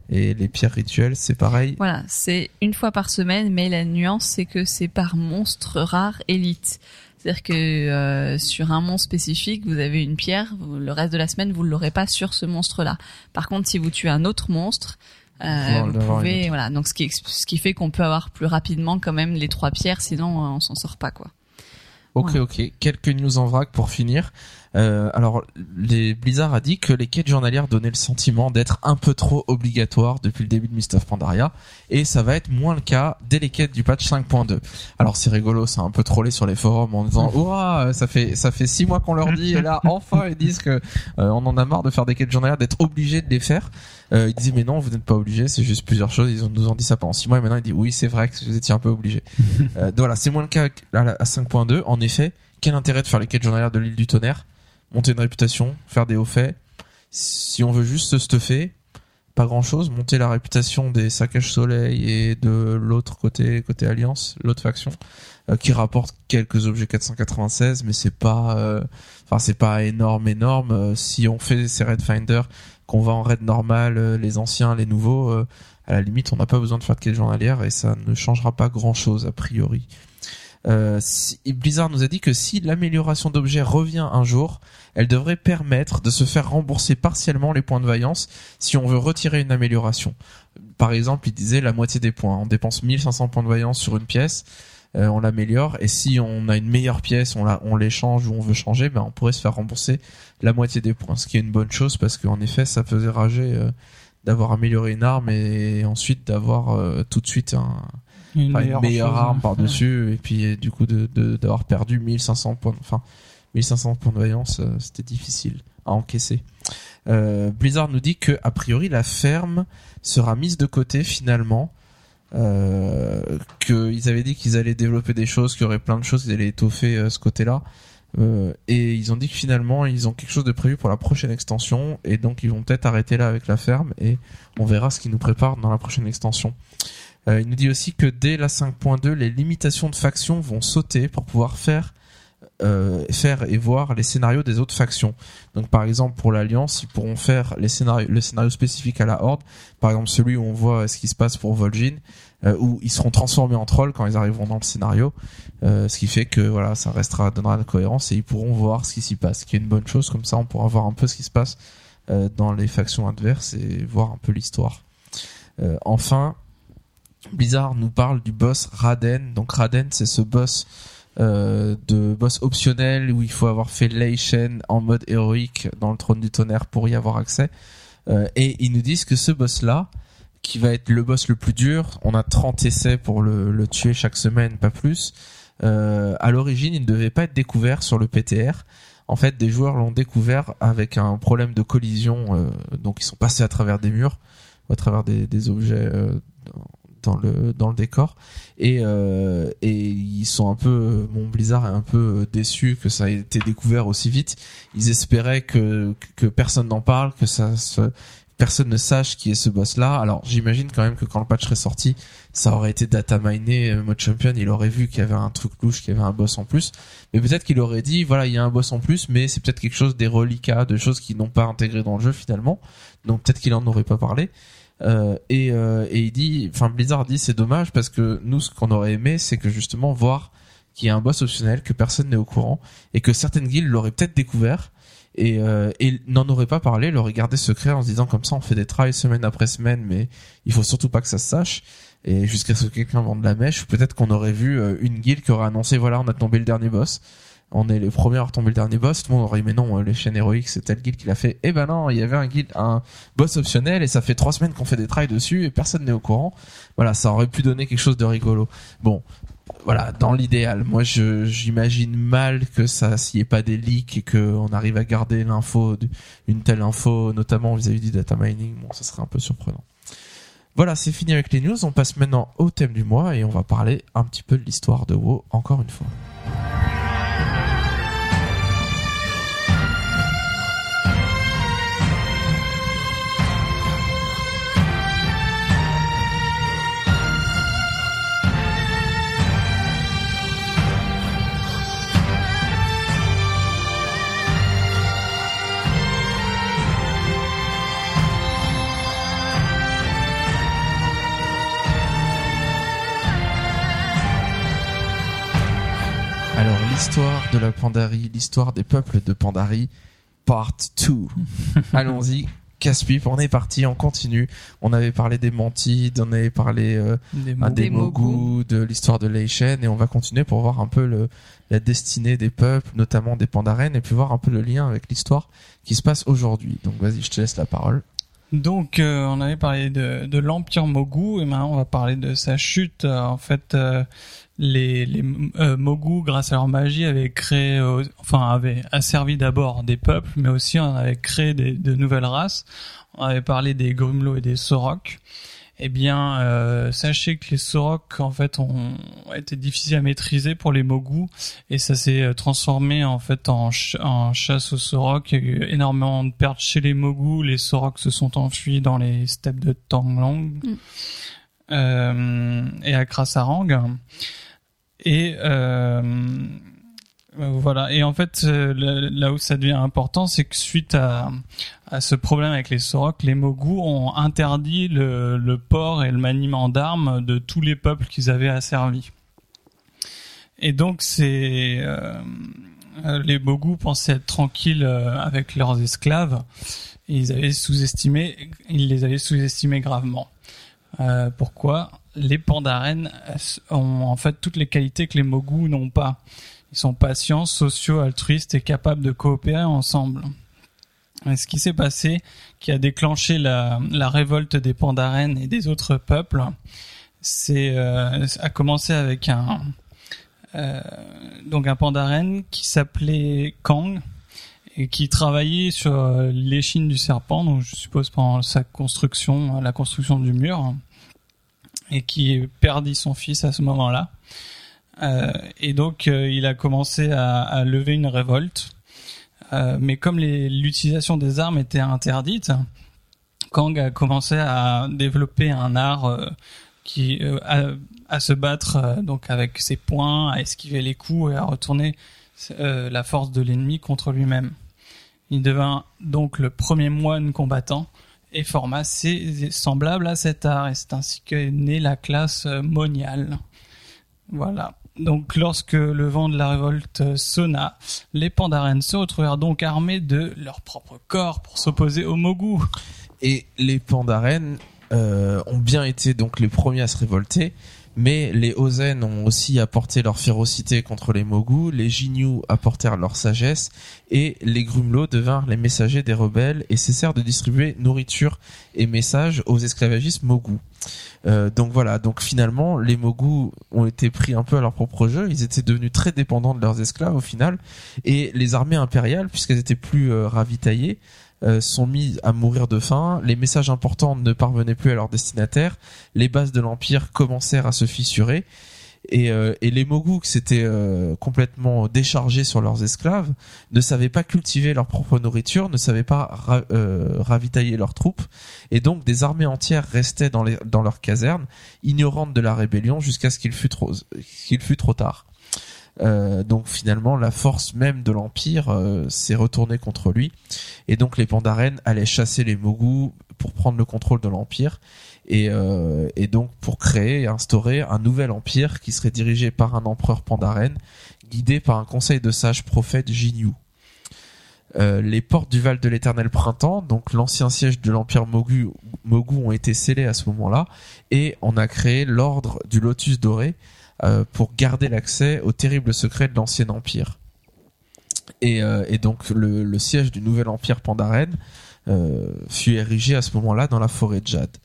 Et les pierres rituelles, c'est pareil. Voilà, c'est une fois par semaine, mais la nuance c'est que c'est par monstre rare élite. C'est-à-dire que euh, sur un monstre spécifique, vous avez une pierre, vous- le reste de la semaine, vous ne l'aurez pas sur ce monstre-là. Par contre, si vous tuez un autre monstre, euh, vous pouvez, voilà. Donc ce qui, ce qui fait qu'on peut avoir plus rapidement quand même les trois pierres, sinon euh, on s'en sort pas quoi. Ok, ok. Quelques news en vrac pour finir. Euh, alors, les Blizzard a dit que les quêtes journalières donnaient le sentiment d'être un peu trop obligatoires depuis le début de Mist of Pandaria, et ça va être moins le cas dès les quêtes du patch 5.2. Alors c'est rigolo, c'est un peu trollé sur les forums en disant ouah, ça fait ça fait six mois qu'on leur dit, et là enfin ils disent que euh, on en a marre de faire des quêtes journalières, d'être obligé de les faire. Euh, ils disaient mais non, vous n'êtes pas obligé, c'est juste plusieurs choses. Ils nous ont dit ça pendant six mois et maintenant ils disent oui c'est vrai que vous étiez un peu obligé. Euh, donc voilà, c'est moins le cas à, la- à 5.2. En effet, quel intérêt de faire les quêtes journalières de l'île du tonnerre? Monter une réputation, faire des hauts faits? Si on veut juste se stuffer, pas grand chose. Monter la réputation des saccages soleil et de l'autre côté, côté alliance, l'autre faction, euh, qui rapporte quelques objets 496, mais c'est pas, euh, enfin c'est pas énorme, énorme. Euh, si on fait ces raid finder, qu'on va en raid normal, euh, les anciens, les nouveaux, euh, à la limite, on n'a pas besoin de faire de quête journalière et ça ne changera pas grand chose a priori. Euh, Blizzard nous a dit que si l'amélioration d'objets revient un jour, elle devrait permettre de se faire rembourser partiellement les points de vaillance si on veut retirer une amélioration. Par exemple, il disait la moitié des points. On dépense 1500 points de vaillance sur une pièce, euh, on l'améliore, et si on a une meilleure pièce, on, la, on l'échange ou on veut changer, ben on pourrait se faire rembourser la moitié des points. Ce qui est une bonne chose parce qu'en effet, ça faisait rager euh, d'avoir amélioré une arme et ensuite d'avoir euh, tout de suite un, Une meilleure chose, arme par dessus et puis du coup de de- d'avoir perdu 1500 points enfin 1500 points de vaillance euh, c'était difficile à encaisser. Euh, Blizzard nous dit que a priori la ferme sera mise de côté finalement qu'ils avaient dit qu'ils allaient développer des choses qu'il y aurait plein de choses qu'ils allaient étoffer euh, ce côté là euh, et ils ont dit que finalement ils ont quelque chose de prévu pour la prochaine extension et donc ils vont peut-être arrêter là avec la ferme et on verra ce qu'ils nous préparent dans la prochaine extension. Euh, il nous dit aussi que dès la 5.2, les limitations de factions vont sauter pour pouvoir faire euh, faire et voir les scénarios des autres factions. Donc par exemple pour l'Alliance, ils pourront faire les scénarios, le scénario spécifique à la Horde, par exemple celui où on voit ce qui se passe pour Vol'jin, euh, où ils seront transformés en trolls quand ils arriveront dans le scénario, euh, ce qui fait que voilà ça restera donnera de la cohérence et ils pourront voir ce qui s'y passe, ce qui est une bonne chose. Comme ça, on pourra voir un peu ce qui se passe euh, dans les factions adverses et voir un peu l'histoire. Euh, enfin, Blizzard nous parle du boss Raden. Donc Raden, c'est ce boss euh, de boss optionnel où il faut avoir fait Lei Shen en mode héroïque dans le trône du tonnerre pour y avoir accès. Euh, et ils nous disent que ce boss-là, qui va être le boss le plus dur, on a 30 essais pour le, tuer chaque semaine, pas plus. Euh, à l'origine, il ne devait pas être découvert sur le PTR. En fait, des joueurs l'ont découvert avec un problème de collision, euh, donc ils sont passés à travers des murs, à travers des, des objets euh, dans le dans le décor et euh, et ils sont un peu mon Blizzard est un peu déçu que ça ait été découvert aussi vite ils espéraient que que personne n'en parle que ça se personne ne sache qui est ce boss-là. Alors j'imagine quand même que quand le patch serait sorti, ça aurait été data miné euh, mode champion, il aurait vu qu'il y avait un truc louche, qu'il y avait un boss en plus. Mais peut-être qu'il aurait dit voilà il y a un boss en plus, mais c'est peut-être quelque chose des reliquats, de choses qui n'ont pas intégré dans le jeu finalement. Donc peut-être qu'il en aurait pas parlé. Euh, et, euh, et il dit, enfin Blizzard dit c'est dommage parce que nous ce qu'on aurait aimé c'est que justement voir qu'il y a un boss optionnel que personne n'est au courant et que certaines guildes l'auraient peut-être découvert et, euh, n'en aurait pas parlé, l'aurait gardé secret en se disant comme ça on fait des trials semaine après semaine, mais il faut surtout pas que ça se sache. Et jusqu'à ce que quelqu'un vende la mèche, peut-être qu'on aurait vu euh, une guilde qui aurait annoncé voilà on a tombé le dernier boss. On est les premiers à retomber le dernier boss. Tout le monde aurait dit mais non, euh, les chaînes héroïques c'est telle guilde qui l'a fait. Eh ben non, il y avait un guild, un boss optionnel et ça fait trois semaines qu'on fait des trials dessus et personne n'est au courant. Voilà, ça aurait pu donner quelque chose de rigolo. Bon, voilà, dans l'idéal, moi j'imagine mal que ça s'il n'y ait pas des leaks et que on arrive à garder l'info, une telle info, notamment vis-à-vis du data mining. Bon, ça serait un peu surprenant. Voilà, c'est fini avec les news. On passe maintenant au thème du mois et on va parler un petit peu de l'histoire de WoW encore une fois. Alors l'histoire de la Pandarie, l'histoire des peuples de Pandarie, part 2. Allons-y, casse-pipe, on est parti, on continue. On avait parlé des Mantides, on avait parlé euh, Des ah, mots. des Des Mogu. Mogu, de l'histoire de Leishen, et on va continuer pour voir un peu le, la destinée des peuples, notamment des Pandaren, et puis voir un peu le lien avec l'histoire qui se passe aujourd'hui. Donc vas-y, je te laisse la parole. Donc, euh, on avait parlé de, l'Empire Mogu, et maintenant on va parler de sa chute. Euh, en fait, euh, les, les Mogu, grâce à leur magie, avaient créé, enfin, avaient asservi d'abord des peuples, mais aussi on avait créé de nouvelles races. On avait parlé des Grumlow et des Sorok. Eh bien, euh, sachez que les Sorok, en fait, ont, été difficiles à maîtriser pour les Mogu, et ça s'est euh, transformé en fait en, ch- en chasse aux Sorok. Il y a eu énormément de pertes chez les Mogu. Les Sorok se sont enfuis dans les steppes de Tanglong Mm. euh, et à Krasarang. Et euh, voilà. Et en fait, euh, là où ça devient important, c'est que suite à, à ce problème avec les Sorok, les Mogu ont interdit le, port et le maniement d'armes de tous les peuples qu'ils avaient asservis. Et donc, c'est euh, euh, les Mogu pensaient être tranquilles euh, avec leurs esclaves. Ils avaient sous-estimé, ils les avaient sous-estimés gravement. Pourquoi? Les Pandaren ont en fait toutes les qualités que les Mogu n'ont pas. Ils sont patients, sociaux, altruistes et capables de coopérer ensemble. Ce qui s'est passé, qui a déclenché la, la révolte des Pandaren et des autres peuples, c'est euh, a commencé avec un euh, donc un Pandaren qui s'appelait Kang et qui travaillait sur euh, l'échine du serpent, donc je suppose pendant sa construction, la construction du mur, et qui perdit son fils à ce moment-là. Euh, et donc euh, il a commencé à, à lever une révolte. Euh, mais comme l'utilisation des armes était interdite, Kang a commencé à développer un art euh, qui euh, à, à se battre euh, donc avec ses poings, à esquiver les coups et à retourner la force de l'ennemi contre lui-même. Il devint donc le premier moine combattant et forma assez semblable à cet art et c'est ainsi qu'est née la classe moniale. Voilà. Donc lorsque le vent de la révolte euh, sonna, les Pandaren se retrouvèrent donc armés de leur propre corps pour s'opposer aux Mogu. Et les Pandaren euh, ont bien été donc les premiers à se révolter, mais les Ozen ont aussi apporté leur férocité contre les Mogu, les Jinyu apportèrent leur sagesse, et les Grumlow devinrent les messagers des rebelles et cessèrent de distribuer nourriture et messages aux esclavagistes Mogu. Euh, donc voilà, donc finalement les Mogu ont été pris un peu à leur propre jeu, ils étaient devenus très dépendants de leurs esclaves au final, et les armées impériales, puisqu'elles étaient plus euh, ravitaillées, euh, sont mis à mourir de faim, les messages importants ne parvenaient plus à leur destinataire, les bases de l'Empire commencèrent à se fissurer, Et, euh, et les Mogu, qui s'étaient euh, complètement déchargés sur leurs esclaves, ne savaient pas cultiver leur propre nourriture, ne savaient pas euh, ravitailler leurs troupes, et donc des armées entières restaient dans, les, dans leurs casernes, ignorantes de la rébellion, jusqu'à ce qu'il fût trop, tard. Donc finalement, la force même de l'empire s'est retournée contre lui, et donc les Pandaren allaient chasser les Mogu pour prendre le contrôle de l'empire et, euh, et donc pour créer et instaurer un nouvel empire qui serait dirigé par un empereur Pandaren, guidé par un conseil de sages prophètes Jinyu. Euh, les portes du Val de l'Éternel Printemps, donc l'ancien siège de l'empire Mogu, Mogu, ont été scellées à ce moment-là, et on a créé l'ordre du Lotus Doré euh, pour garder l'accès aux terribles secrets de l'ancien empire. Et, euh, et donc le, le siège du nouvel empire Pandaren euh, fut érigé à ce moment-là dans la forêt de Jade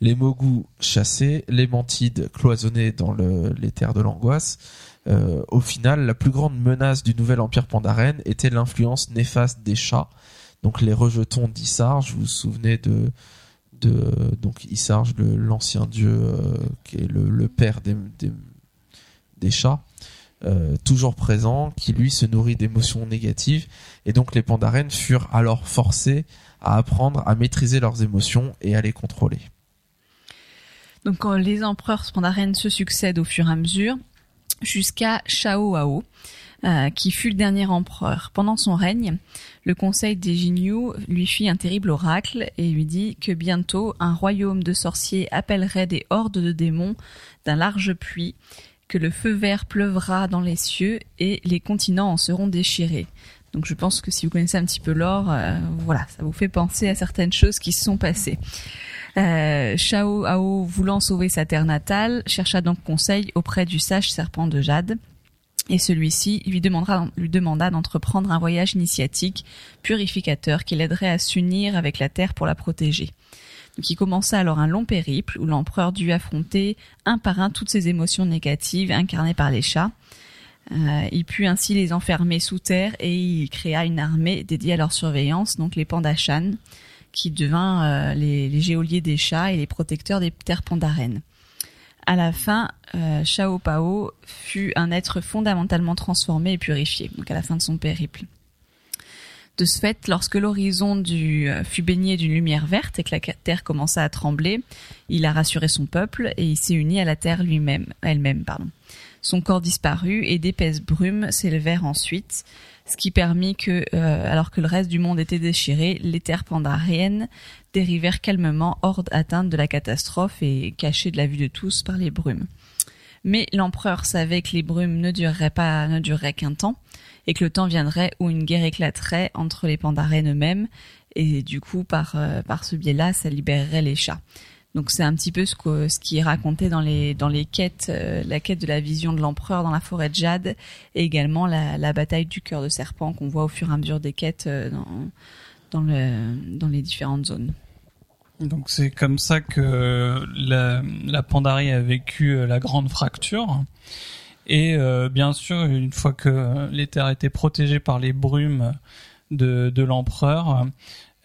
les Mogu chassés, les Mantides cloisonnés dans le, les terres de l'angoisse. Euh, au final, la plus grande menace du nouvel empire Pandaren était l'influence néfaste des chats, donc les rejetons d'Issarge. Vous vous souvenez de de donc Issarge, l'ancien dieu euh, qui est le, père des, chats, euh, toujours présent, qui lui se nourrit d'émotions négatives, et donc les Pandaren furent alors forcés à apprendre à maîtriser leurs émotions et à les contrôler. Donc quand les empereurs pandaren se succèdent au fur et à mesure, jusqu'à Shao Ao, euh, qui fut le dernier empereur. Pendant son règne, le conseil des Jinyu lui fit un terrible oracle et lui dit que bientôt un royaume de sorciers appellerait des hordes de démons d'un large puits, que le feu vert pleuvra dans les cieux et les continents en seront déchirés. Donc je pense que si vous connaissez un petit peu l'or, euh, voilà, ça vous fait penser à certaines choses qui se sont passées. Euh, Shao Ao, voulant sauver sa terre natale, chercha donc conseil auprès du sage serpent de Jade. Et celui-ci lui, demanda d'entreprendre un voyage initiatique purificateur qui l'aiderait à s'unir avec la terre pour la protéger. Donc il commença alors un long périple où l'empereur dut affronter un par un toutes ces émotions négatives incarnées par les chats. Euh, il put ainsi les enfermer sous terre et il créa une armée dédiée à leur surveillance, donc les Pandashan, qui devint euh, les, geôliers des chats et les protecteurs des terres pandaren. À la fin, euh, Shao Pao fut un être fondamentalement transformé et purifié, donc à la fin de son périple. De ce fait, lorsque l'horizon euh, fut baigné d'une lumière verte et que la terre commença à trembler, il a rassuré son peuple et il s'est uni à la terre lui-même, elle-même, pardon. Son corps disparut et d'épaisses brumes s'élevèrent ensuite, ce qui permit que, euh, alors que le reste du monde était déchiré, les terres pandariennes dérivèrent calmement hors atteinte de la catastrophe et cachées de la vue de tous par les brumes. Mais l'empereur savait que les brumes ne dureraient pas, ne dureraient qu'un temps, et que le temps viendrait où une guerre éclaterait entre les pandaren eux-mêmes, et du coup, par, euh, par ce biais-là, ça libérerait les chats. Donc c'est un petit peu ce, que, ce qui est raconté dans les dans les quêtes, euh, la quête de la vision de l'empereur dans la forêt de Jade, et également la, la bataille du cœur de serpent qu'on voit au fur et à mesure des quêtes euh, dans dans le dans les différentes zones. Donc c'est comme ça que la, la Pandarie a vécu euh, la grande fracture. Et bien sûr, une fois que les terres étaient protégées par les brumes de, de l'empereur,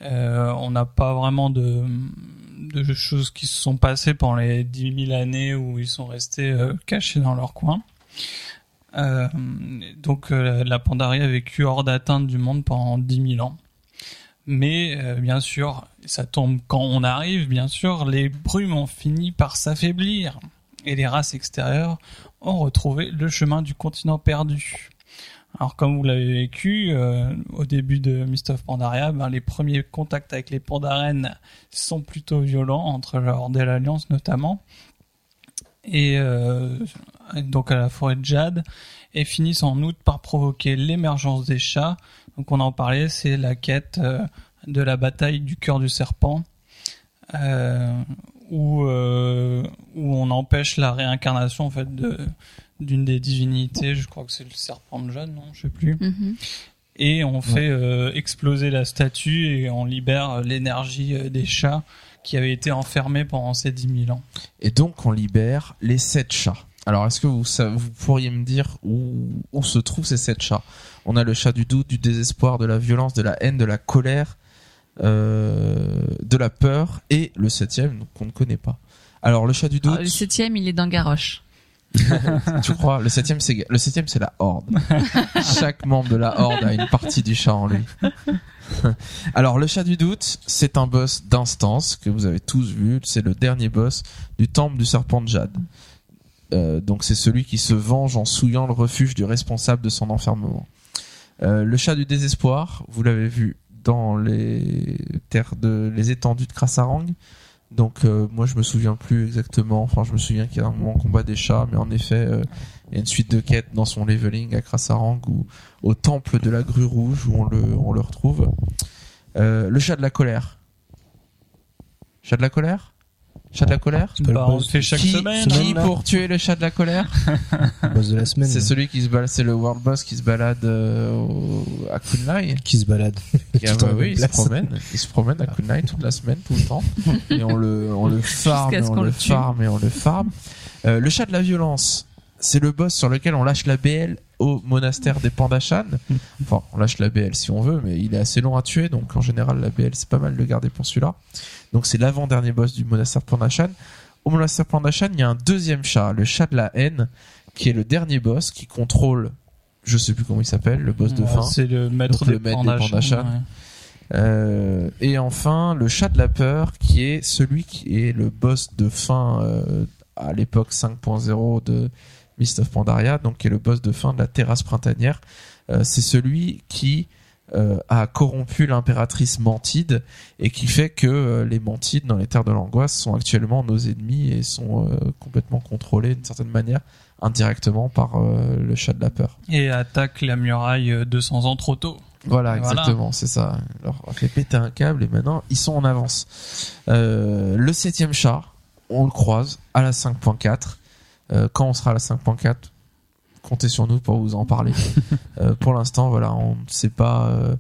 on n'a pas vraiment de, de choses qui se sont passées pendant les 10 000 années où ils sont restés euh, cachés dans leur coin. Euh, donc euh, la Pandarie a vécu hors d'atteinte du monde pendant 10 000 ans. Mais bien sûr, ça tombe quand on arrive, bien sûr, les brumes ont fini par s'affaiblir et les races extérieures ont retrouvé le chemin du continent perdu. Alors comme vous l'avez vécu euh, au début de Mist of Pandaria, ben, les premiers contacts avec les Pandaren sont plutôt violents entre leur de l'Alliance notamment et euh, donc à la forêt de Jade et finissent en août par provoquer l'émergence des chats. Donc on en parlait, c'est la quête euh, de la bataille du cœur du serpent euh, où euh, où on empêche la réincarnation en fait de d'une des divinités, je crois que c'est le serpent de Jeanne, non, je sais plus. Mhm. Et on fait euh, exploser la statue et on libère l'énergie euh, des chats qui avaient été enfermés pendant ces 10 000 ans. Et donc on libère les sept chats. Alors est-ce que vous, vous pourriez me dire où, où se trouvent ces sept chats? On a le chat du doute, du désespoir, de la violence, de la haine, de la colère, euh, de la peur et le septième qu'on ne connaît pas. Alors le chat du doute, Alors, le septième, il est dans Garrosh. tu crois? Le septième, c'est le septième, c'est la horde. Chaque membre de la horde a une partie du chat en lui. Alors, le chat du doute, c'est un boss d'instance que vous avez tous vu. C'est le dernier boss du temple du serpent de Jade. Euh, donc, c'est celui qui se venge en souillant le refuge du responsable de son enfermement. Euh, le chat du désespoir, vous l'avez vu dans les terres de les étendues de Krasarang. Donc euh, moi je me souviens plus exactement. Enfin je me souviens qu'il y a un moment combat des chats, mais en effet euh, il y a une suite de quêtes dans son leveling à Krasarang ou au temple de la grue rouge où on le on le retrouve. Euh, le chat de la colère. Chat de la colère? Chat de la colère. le Bah, on le boss. fait chaque qui, semaine. qui là. pour tuer le chat de la colère Boss de la semaine. C'est celui qui se balade, c'est le world boss qui se balade euh, au- à Kunlai. qui se balade. Et, ah bah oui, il se promène, il se promène à Kunlai toute la semaine, tout le temps. Et on le, on le farm, Jusqu'à et on qu'on le le tue. farm, et on le farm. Euh, le chat de la violence, c'est le boss sur lequel on lâche la BL au monastère des Pandachan. Enfin, on lâche la BL si on veut, mais il est assez long à tuer, donc en général, la BL, c'est pas mal de garder pour celui-là. Donc c'est l'avant-dernier boss du monastère Pandachan. Au monastère Pandachan, il y a un deuxième chat, le chat de la haine, qui est le dernier boss qui contrôle, je sais plus comment il s'appelle, le boss de Ouais, fin. C'est le maître Donc, des le maître des Pandachan, Pandachan. ouais. Euh, et enfin, le chat de la peur, qui est celui qui est le boss de fin euh, à l'époque 5.0 de Mist of Pandaria, donc qui est le boss de fin de la terrasse printanière. Euh, c'est celui qui euh, a corrompu l'impératrice Mantide et qui fait que euh, les Mantides dans les terres de l'angoisse sont actuellement nos ennemis et sont complètement contrôlés d'une certaine manière indirectement par le chat de la peur. Et attaque la muraille euh, 200 ans trop tôt. Voilà, Voilà. exactement, c'est ça. Alors, on fait péter un câble et maintenant, ils sont en avance. Le septième chat, on le croise à la 5.4. Euh, quand on sera à la 5.4, comptez sur nous pour vous en parler. Euh, pour l'instant, voilà, on ne sait pas, euh,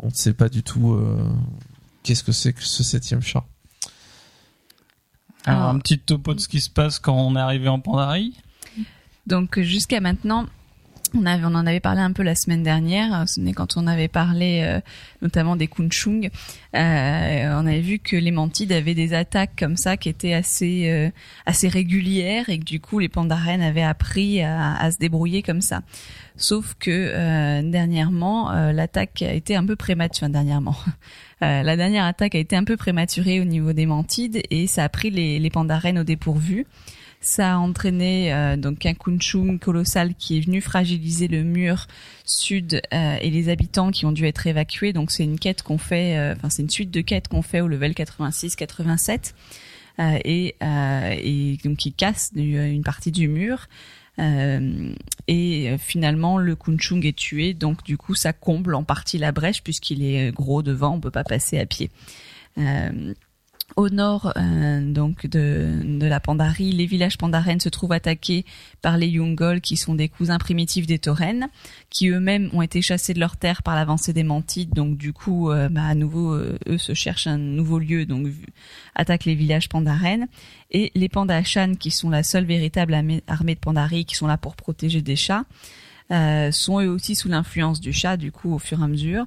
on ne sait pas du tout euh, qu'est-ce que c'est que ce septième chat. Alors, Ah. un petit topo de ce qui se passe quand on est arrivé en Pandarie? Donc jusqu'à maintenant, on, avait, on en avait parlé un peu la semaine dernière, euh, ce n'est quand on avait parlé euh, notamment des Kunchung. Euh, on avait vu que les Mantides avaient des attaques comme ça qui étaient assez euh, assez régulières et que du coup les Pandaren avaient appris à, à se débrouiller comme ça. Sauf que euh, dernièrement, euh, l'attaque a été un peu prématurée. Enfin, dernièrement, Euh, la dernière attaque a été un peu prématurée au niveau des Mantides et ça a pris les, les Pandaren au dépourvu. Ça a entraîné euh, donc un kunchung colossal qui est venu fragiliser le mur sud euh, et les habitants qui ont dû être évacués. Donc c'est une quête qu'on fait, euh, enfin c'est une suite de quêtes qu'on fait au level 86-87 euh, et, euh, et donc qui casse une partie du mur. Euh, et finalement le kunchung est tué, donc du coup ça comble en partie la brèche puisqu'il est gros devant, on peut pas passer à pied. Euh, au nord euh, donc de, de la Pandarie, les villages pandaren se trouvent attaqués par les Yungol qui sont des cousins primitifs des Taurennes, qui eux-mêmes ont été chassés de leurs terres par l'avancée des Mantides. Donc du coup, euh, bah, à nouveau, euh, eux se cherchent un nouveau lieu, donc attaquent les villages pandaren. Et les Pandachan, qui sont la seule véritable armée, armée de Pandarie, qui sont là pour protéger des chats, euh, sont eux aussi sous l'influence du chat, du coup, au fur et à mesure.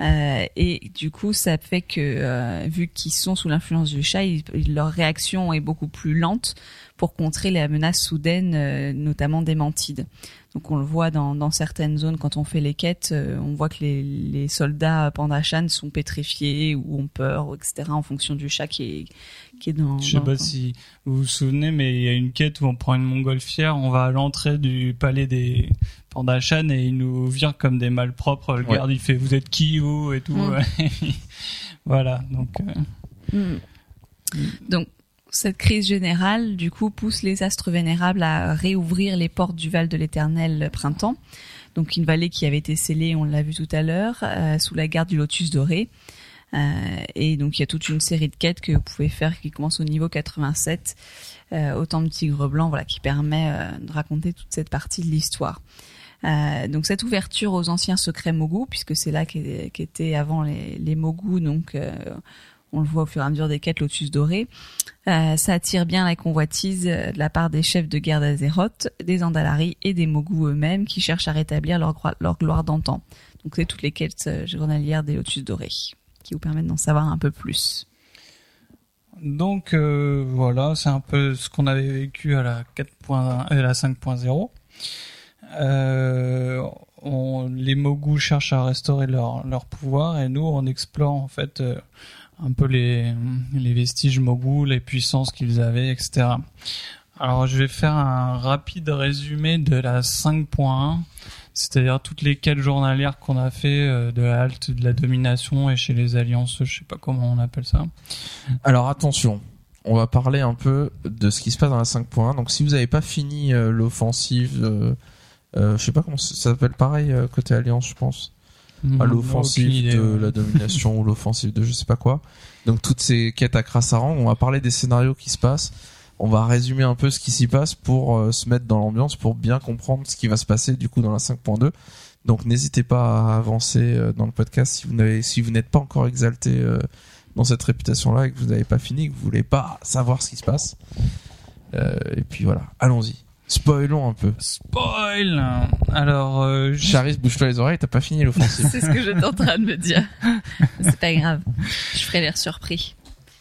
Euh, et du coup, ça fait que, euh, vu qu'ils sont sous l'influence du chat, leur réaction est beaucoup plus lente pour contrer les menaces soudaines, euh, notamment des mantides. Donc on le voit dans, dans certaines zones quand on fait les quêtes, euh, on voit que les, les soldats Pandachan sont pétrifiés ou ont peur, etc. en fonction du chat qui est, qui est dans. Je sais dans- pas si vous vous souvenez, mais il y a une quête où on prend une montgolfière, on va à l'entrée du palais des Pandachan et il nous vire comme des malpropres. Le Ouais. garde, il fait vous êtes qui vous et tout. Mm. voilà, donc euh, Mm. Donc cette crise générale, du coup, pousse les astres vénérables à réouvrir les portes du Val de l'Éternel printemps. Donc une vallée qui avait été scellée, on l'a vu tout à l'heure, euh, sous la garde du Lotus doré. Euh, et donc il y a toute une série de quêtes que vous pouvez faire qui commencent au niveau 87, euh, autant de tigre blanc, voilà, qui permet euh, de raconter toute cette partie de l'histoire. Euh, donc cette ouverture aux anciens secrets Mogu, puisque c'est là qu'é- qu'étaient avant les, les Mogu, donc euh, on le voit au fur et à mesure des quêtes Lotus doré. Euh, ça attire bien la convoitise de la part des chefs de guerre d'Azeroth, des Andalari et des Mogu eux-mêmes qui cherchent à rétablir leur, leur gloire d'antan. Donc c'est toutes les quêtes journalières des Lotus dorés qui vous permettent d'en savoir un peu plus. Donc euh, voilà, c'est un peu ce qu'on avait vécu à la 4.1 et la 5.0. Euh, les Mogu cherchent à restaurer leur, leur pouvoir et nous on explore en fait euh, un peu les, les vestiges Mogu, les puissances qu'ils avaient, etc. Alors je vais faire un rapide résumé de la 5.1, c'est-à-dire toutes les quêtes journalières qu'on a fait euh, de la halte de la domination et chez les alliances, je sais pas comment on appelle ça. Alors attention, on va parler un peu de ce qui se passe dans la 5.1. Donc si vous n'avez pas fini euh, l'offensive, euh, je sais pas comment ça s'appelle pareil côté alliance, je pense. à. Aucune l'offensive de la domination ou l'offensive de je sais pas quoi. Donc toutes ces quêtes à Krasarang, on va parler des scénarios qui se passent. On va résumer un peu ce qui s'y passe pour euh, se mettre dans l'ambiance, pour bien comprendre ce qui va se passer du coup dans la 5.2. Donc n'hésitez pas à avancer euh, dans le podcast si vous n'avez, si vous n'êtes pas encore exalté euh, dans cette réputation-là et que vous n'avez pas fini, que vous voulez pas savoir ce qui se passe. Euh, et puis voilà, allons-y. Spoilons un peu. Spoil Alors, euh, Charis, bouge-toi les oreilles, t'as pas fini l'offensive. C'est ce que j'étais en train de me dire. C'est pas grave. Je ferai l'air surpris.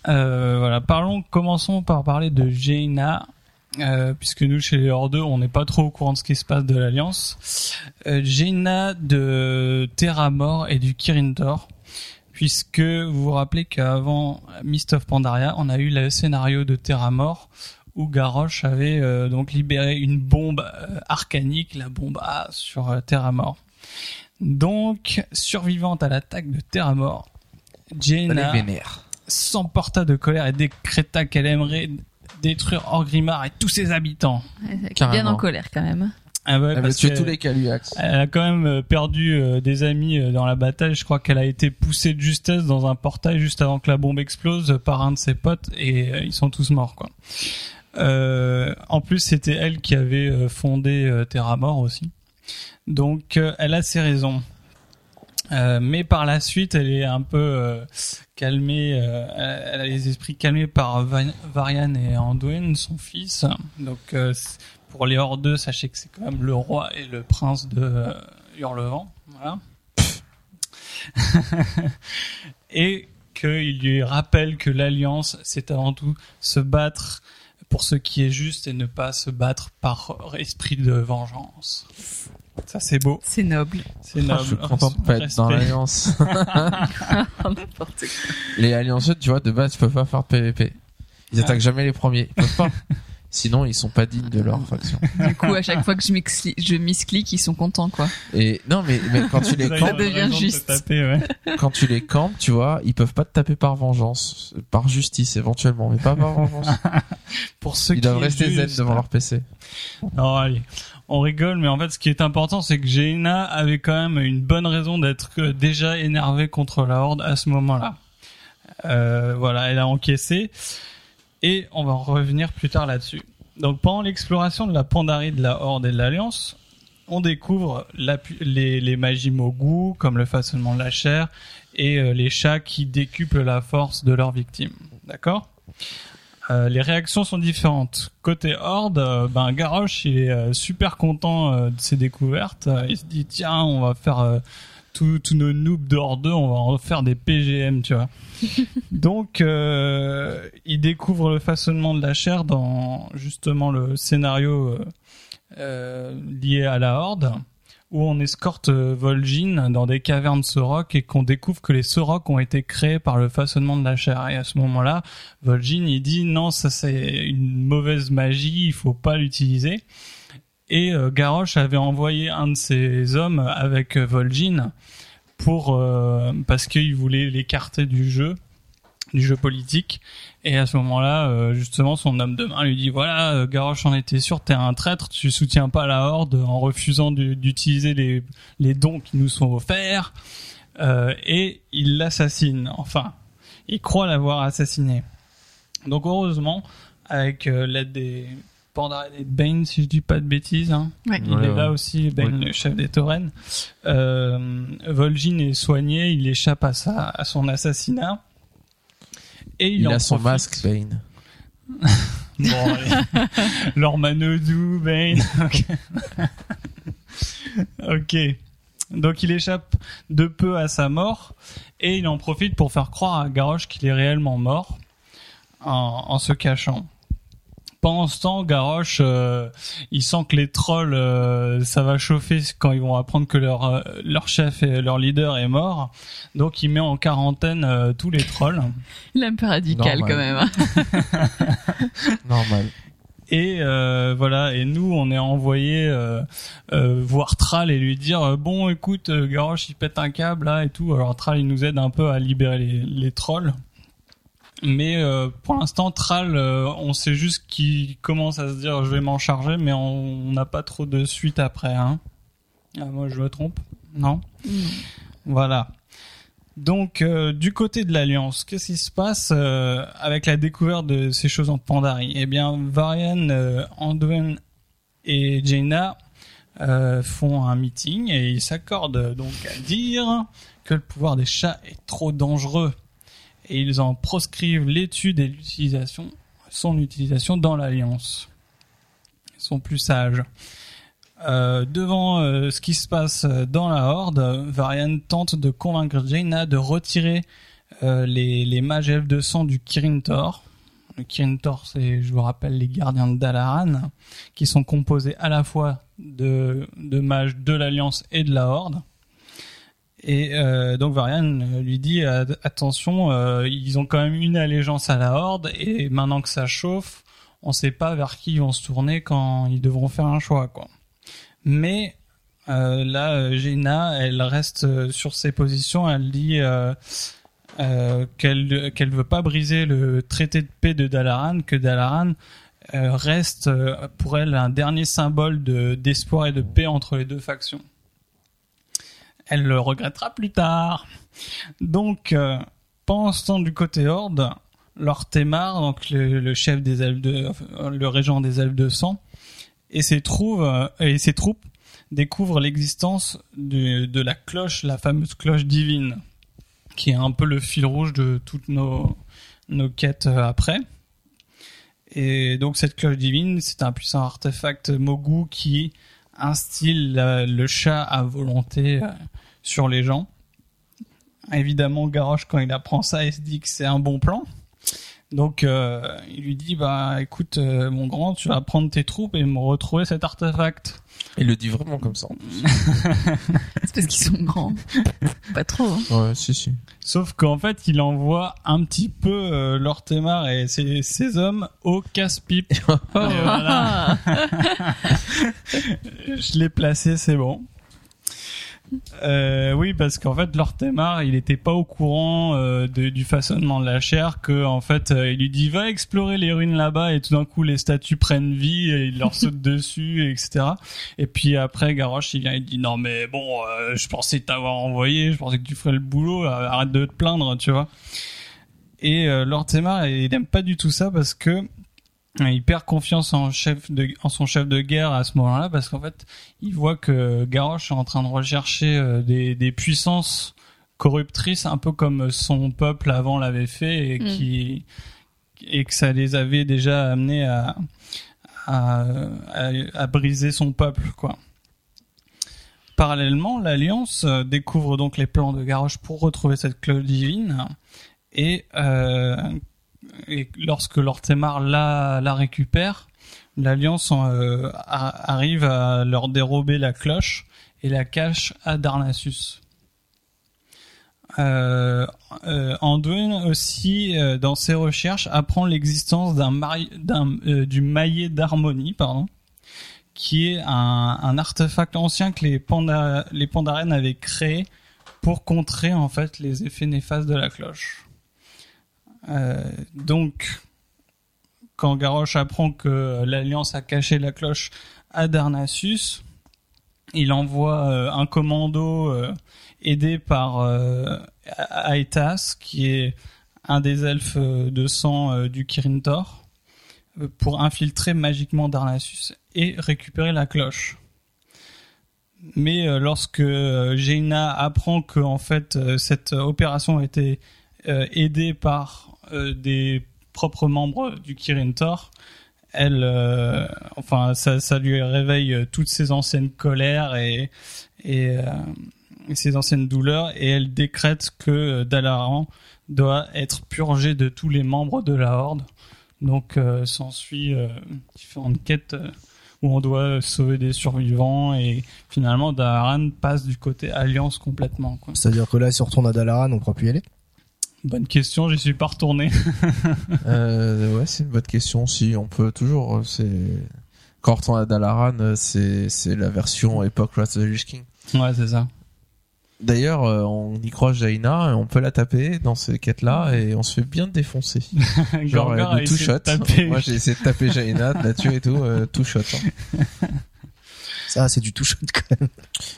Euh, voilà, parlons, commençons par parler de Jaina, euh, puisque nous chez les Hors 2, on n'est pas trop au courant de ce qui se passe de l'Alliance. Euh, Jaina de Terramor et du Kirintor, puisque vous vous rappelez qu'avant Mist of Pandaria, on a eu le scénario de Terramor où Garrosh avait euh, donc libéré une bombe euh, arcanique, la bombe A, sur euh, Terramor. Donc, survivante à l'attaque de Terramor, Jaina vénère. S'emporta de colère et décréta qu'elle aimerait détruire Orgrimmar et tous ses habitants. Bien en colère quand même. Ah ouais, Elle va parce tuer que tous les Caluax. Elle a quand même euh, perdu euh, des amis euh, dans la bataille. Je crois qu'elle a été poussée de justesse dans un portail juste avant que la bombe explose par un de ses potes et euh, ils sont tous morts quoi. Euh, en plus, c'était elle qui avait fondé euh, Terramor aussi. Donc, elle a ses raisons. Euh, mais par la suite, elle est un peu euh, calmée. euh, elle a les esprits calmés par Va- Varian et Anduin, son fils. Donc, pour les hors deux, sachez que c'est quand même le roi et le prince de Hurlevent. Et qu'il lui rappelle que l'alliance, c'est avant tout se battre pour ce qui est juste et ne pas se battre par esprit de vengeance. Ça, c'est beau. C'est noble. C'est Ah, noble. je suis content de pas être dans l'alliance. Les allianceux, tu vois, de base, ils peuvent pas faire de PVP. Ils attaquent jamais les premiers. Ils peuvent pas. Sinon, ils sont pas dignes de leur faction. Du coup, à chaque fois que je je misclique, ils sont contents, quoi. Et non, mais, mais quand tu les Ça campes, devient raison de te juste. taper, ouais. quand tu les campes, tu vois, ils peuvent pas te taper par vengeance, par justice éventuellement, mais pas par vengeance. Pour ceux Ils qui doivent est rester zen juste. devant leur PC. Non, allez. On rigole, mais en fait, ce qui est important, c'est que Jaina avait quand même une bonne raison d'être euh, déjà énervée contre la Horde à ce moment-là. Euh, voilà, elle a encaissé. Et on va en revenir plus tard là-dessus. Donc, pendant l'exploration de la Pandarie de la Horde et de l'Alliance, on découvre les, les magies Mogu, comme le façonnement de la chair, et euh, les chats qui décuplent la force de leurs victimes. D'accord? Euh, les réactions sont différentes. Côté Horde, euh, ben Garrosh il est euh, super content euh, de ses découvertes. Il se dit tiens, on va faire euh, tous nos noobs de Horde 2, on va en faire des PGM, tu vois. Donc euh, il découvre le façonnement de la chair dans justement le scénario lié à la Horde où on escorte euh, Vol'jin dans des cavernes Sorok et qu'on découvre que les Sorok ont été créés par le façonnement de la chair. Et à ce moment-là, Vol'jin dit non ça c'est une mauvaise magie il faut pas l'utiliser et euh, Garrosh avait envoyé un de ses hommes avec euh, Vol'jin pour parce qu'il voulait l'écarter du jeu du jeu politique et à ce moment-là euh, justement son homme de main lui dit voilà euh, Garrosh en était sûr t'es un traître tu soutiens pas la horde en refusant du- d'utiliser les les dons qui nous sont offerts Euh, et il l'assassine enfin il croit l'avoir assassiné donc heureusement, avec euh, l'aide des Pandaren et de Bane, si je dis pas de bêtises, hein, Ouais. il Ouais, est ouais. là aussi, Bane, le chef des Tauren. Euh, Vol'jin est soigné, il échappe à, sa, à son assassinat. Et il, Il en a son profite- masque, Bane. Bon, allez. Lormanodou, Bane. Ok. ok. Donc il échappe de peu à sa mort et il en profite pour faire croire à Garrosh qu'il est réellement mort. en, en se cachant. Pendant ce temps, Garrosh, euh, il sent que les trolls, euh, ça va chauffer quand ils vont apprendre que leur euh, leur chef et leur leader est mort. Donc il met en quarantaine euh, tous les trolls. Il est un peu radical Normal. quand même. hein. Normal. Et euh, voilà, et nous, on est envoyé euh, euh, voir Tral et lui dire euh, bon, écoute, euh, Garrosh, il pète un câble là et tout. Alors Tral, il nous aide un peu à libérer les, les trolls. Mais euh, pour l'instant, Tral, euh, on sait juste qu'il commence à se dire je vais m'en charger, mais on n'a pas trop de suite après. Hein. Ah, moi, je me trompe Non? Mm. Voilà. Donc, euh, du côté de l'Alliance, qu'est-ce qui se passe euh, avec la découverte de ces choses en Pandarie? Eh bien, Varian, euh, Anduin et Jaina euh, font un meeting et ils s'accordent donc à dire que le pouvoir des chats est trop dangereux et ils en proscrivent l'étude et l'utilisation, son utilisation dans l'Alliance. Ils sont plus sages. Euh, devant euh, ce qui se passe euh, dans la Horde, Varian tente de convaincre Jaina de retirer les, les mages elfes de sang du Kirin Tor. Le Kirin Tor, c'est, je vous rappelle, les gardiens de Dalaran, qui sont composés à la fois de, de mages de l'Alliance et de la Horde. Et euh, donc Varian euh, lui dit euh, attention, euh, ils ont quand même une allégeance à la Horde et maintenant que ça chauffe, on sait pas vers qui ils vont se tourner quand ils devront faire un choix quoi. Mais euh, là, Jaina, elle reste euh, sur ses positions. Elle dit qu'elle qu'elle veut pas briser le traité de paix de Dalaran, que Dalaran reste pour elle un dernier symbole de d'espoir et de paix entre les deux factions. Elle le regrettera plus tard. Donc, euh, du côté Horde, Lord Temar, donc le, chef des elfes de, enfin, le régent des elfes de sang, et ses troupes, euh, et ses troupes découvrent l'existence de, la cloche, la fameuse cloche divine, qui est un peu le fil rouge de toutes nos, nos quêtes euh, après. Et donc cette cloche divine, c'est un puissant artefact Mogu qui instille le chat à volonté euh, sur les gens. Évidemment, Garrosh, quand il apprend ça, il se dit que c'est un bon plan. Donc, euh, il lui dit, bah, écoute, euh, mon grand, tu vas prendre tes troupes et me retrouver cet artefact. Il le dit vraiment comme ça. en plus. C'est parce qu'ils sont grands. Pas trop. Hein. Ouais, si, si. Sauf qu'en fait, il envoie un petit peu euh, Lord Temar et ses, ses hommes au casse-pipe. Et voilà. Je l'ai placé, c'est bon. Euh, oui, parce qu'en fait, Lord Temar, il n'était pas au courant euh, du façonnement de la chair, que en fait, euh, il lui dit va explorer les ruines là-bas, et tout d'un coup, les statues prennent vie, et il leur saute dessus, et etc. Et puis après, Garrosh, il vient, il dit non mais bon, euh, je pensais t'avoir envoyé, je pensais que tu ferais le boulot, euh, arrête de te plaindre, tu vois. Et euh, Lord il aime pas du tout ça parce que il perd confiance en chef de, en son chef de guerre à ce moment-là parce qu'en fait, il voit que Garrosh est en train de rechercher euh, des, des puissances corruptrices, un peu comme son peuple avant l'avait fait et Mm. qui et que ça les avait déjà amenés à à, à, à briser son peuple, quoi. Parallèlement, l'Alliance euh, découvre donc les plans de Garrosh pour retrouver cette cloche divine et, euh, et lorsque Lord Temar la, la récupère, l'Alliance euh, arrive à leur dérober la cloche et la cache à Darnassus. Euh, euh, Anduin aussi, dans ses recherches, apprend l'existence d'un du maillet d'harmonie, pardon, qui est un, artefact ancien que les, panda, les avaient créé pour contrer en fait les effets néfastes de la cloche. Euh, donc, quand Garrosh apprend que l'Alliance a caché la cloche à Darnassus, il envoie euh, un commando euh, aidé par euh, Aetas, qui est un des elfes de sang du Kirin Tor, euh, pour infiltrer magiquement Darnassus et récupérer la cloche. Mais lorsque Jaina apprend que en fait cette opération a été aidée par des propres membres du Kirin Tor, elle, euh, enfin, ça, ça lui réveille euh, toutes ses anciennes colères et et, euh, ses anciennes douleurs et elle décrète que euh, Dalaran doit être purgé de tous les membres de la Horde. Donc euh, s'ensuit euh, différentes quêtes euh, où on doit sauver des survivants et finalement Dalaran passe du côté Alliance complètement. C'est-à-dire que là, si on retourne à Dalaran, on pourra plus y aller? Bonne question, j'y suis pas retourné. Euh, ouais, c'est une bonne question. Si on peut toujours, euh, c'est quand on retourne à Dalaran, euh, c'est c'est la version époque Wrath of the Lich King. ouais, c'est ça. D'ailleurs, on y croise Jaina, et on peut la taper dans ces quêtes-là et on se fait bien défoncer. Genre Gorgar a de tout shot. de taper. Moi, j'ai essayé de taper Jaina, de la tuer et tout, euh, tout shot. hein. Ça, c'est du tout shot quand même.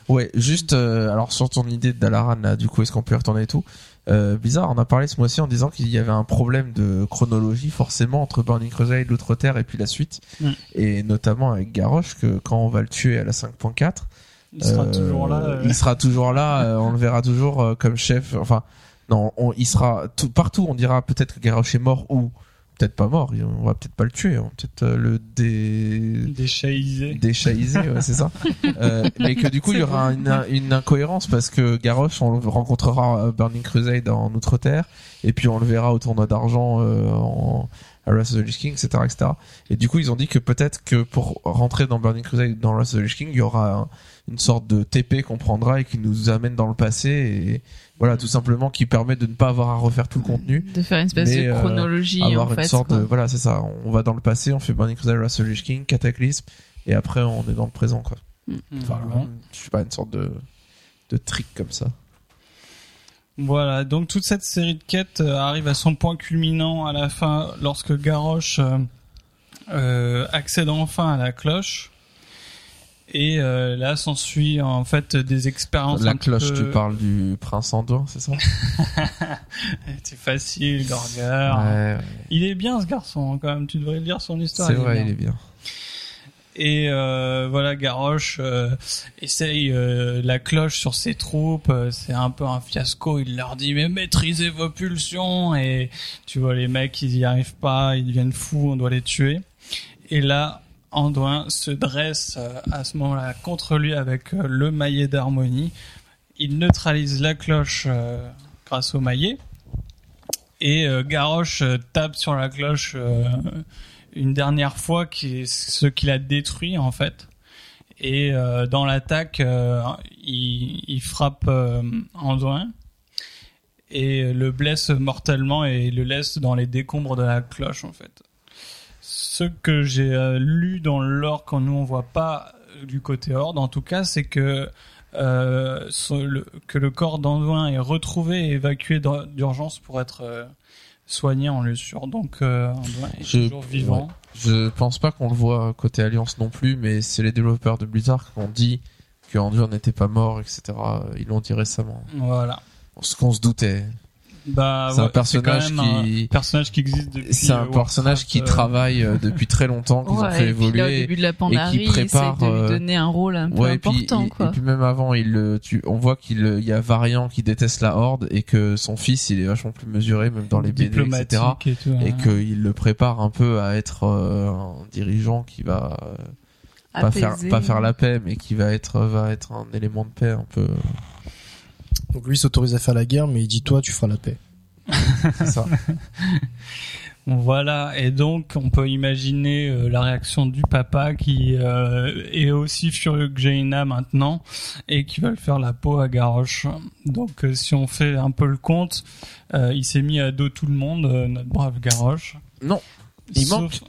Ouais, juste euh, alors sur ton idée de Dalaran là, du coup, est-ce qu'on peut y retourner et tout euh, Bizarre, on a parlé ce mois-ci en disant qu'il y avait un problème de chronologie forcément entre Burning Crusade, l'Outre-Terre et puis la suite, Mm. et notamment avec Garrosh que quand on va le tuer à la 5.4, Il sera euh, toujours là. euh, Il sera toujours là, euh, on le verra toujours euh, comme chef. Enfin, non, on, il sera tout, partout. On dira peut-être que Garrosh est mort ou peut-être pas mort. On va peut-être pas le tuer. On va peut-être euh, le dé déchaïsé. déchaïser, ouais, c'est ça. Euh, mais que du coup, il y aura une, une incohérence parce que Garrosh, on le rencontrera à Burning Crusade en Outre-Terre, et puis on le verra au tournoi d'argent euh, en à Wrath of the Lich King, etc., etc. Et du coup, ils ont dit que peut-être que pour rentrer dans Burning Crusade, dans Wrath of the Lich King, il y aura un- une sorte de TP qu'on prendra et qui nous amène dans le passé, et voilà, tout simplement qui permet de ne pas avoir à refaire tout le contenu De faire une espèce Mais, de euh, chronologie avoir en une fait. sorte quoi. de voilà c'est ça on va dans le passé on fait Burning Crusade Wrath of the Lich King Cataclysme et après on est dans le présent quoi enfin Voilà. je sais pas une sorte de de trick comme ça Voilà, donc toute cette série de quêtes euh, arrive à son point culminant à la fin lorsque Garrosh euh, euh, accède enfin à la cloche. Et euh, là s'ensuit en fait des expériences. la cloche peu- tu parles du prince Anduin c'est ça? C'est facile, Gorgar. ouais, Il est bien ce garçon quand même. Tu devrais lire son histoire. c'est est vrai il est bien Et euh, voilà, Garrosh euh, essaye euh, la cloche sur ses troupes. euh, C'est un peu un fiasco. Il leur dit mais maîtrisez vos pulsions. Et tu vois les mecs, ils y arrivent pas. Ils deviennent fous. On doit les tuer. Et là, Anduin se dresse euh, à ce moment-là contre lui avec euh, le maillet d'harmonie. Il neutralise la cloche euh, grâce au maillet. Et Garrosh tape sur la cloche une dernière fois, ce qu'il a détruit en fait. Et dans l'attaque, il, frappe euh, et le blesse mortellement et le laisse dans les décombres de la cloche en fait. Ce que j'ai euh, lu dans l'or quand nous on voit pas euh, du côté horde, en tout cas, c'est que euh, ce- le, que le corps d'Anduin est retrouvé et évacué d'ur- d'urgence pour être euh, soigné en lieu sûr. Donc Anduin est Je- toujours vivant. je pense pas qu'on le voit côté Alliance non plus mais c'est les développeurs de Blizzard qui ont dit que Anduin n'était pas mort etc ils l'ont dit récemment Voilà. ce qu'on se doutait Bah, C'est un ouais, personnage quand même qui- un personnage qui existe depuis. c'est un euh, personnage qui Warcraft, euh, travaille euh, depuis très longtemps qu'ils ont Ouais, fait et puis là, au évoluer début de la Pandarie, prépare, c'est de lui euh, donner un rôle un peu Ouais, et puis, important, et, quoi. et puis même avant, il, le- tu, on voit qu'il il y a Variant qui déteste la Horde et que son fils, il est vachement plus mesuré, même dans les BD, etc. et tout. Et hein. qu'il le prépare un peu à être euh, un dirigeant qui va euh, pas faire, pas faire la paix, mais qui va être, va être un élément de paix un peu. Donc lui s'autorise à faire la guerre, mais il dit toi tu feras la paix. C'est ça. Voilà, et donc on peut imaginer euh, la réaction du papa qui euh, est aussi furieux que Jaina maintenant et qui va le faire la peau à Garrosh. Donc euh, si on fait un peu le compte, euh, il s'est mis à dos tout le monde, euh, notre brave Garrosh. Non, il Sauf- manque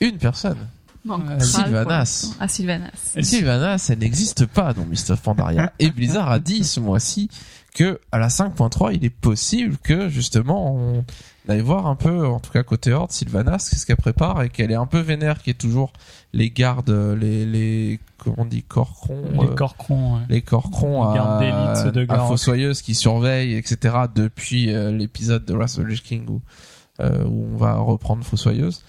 une personne. Manque Euh, Sylvanas. Ah, Sylvanas. Et Sylvanas, elle n'existe pas dans Mist of Pandaria. Et Blizzard a dit ce mois-ci que à la 5.3, il est possible que justement on aille voir un peu, en tout cas côté Horde, Sylvanas, qu'est-ce qu'elle prépare et qu'elle est un peu vénère, qui est toujours les gardes, les les comment on dit corcrons, les euh, corcrons. ouais. les corcrons Les à, de à. Fossoyeuse qui surveillent, etc. depuis euh, l'épisode de Wrath of the Lich King où, euh, où on va reprendre Fossoyeuse.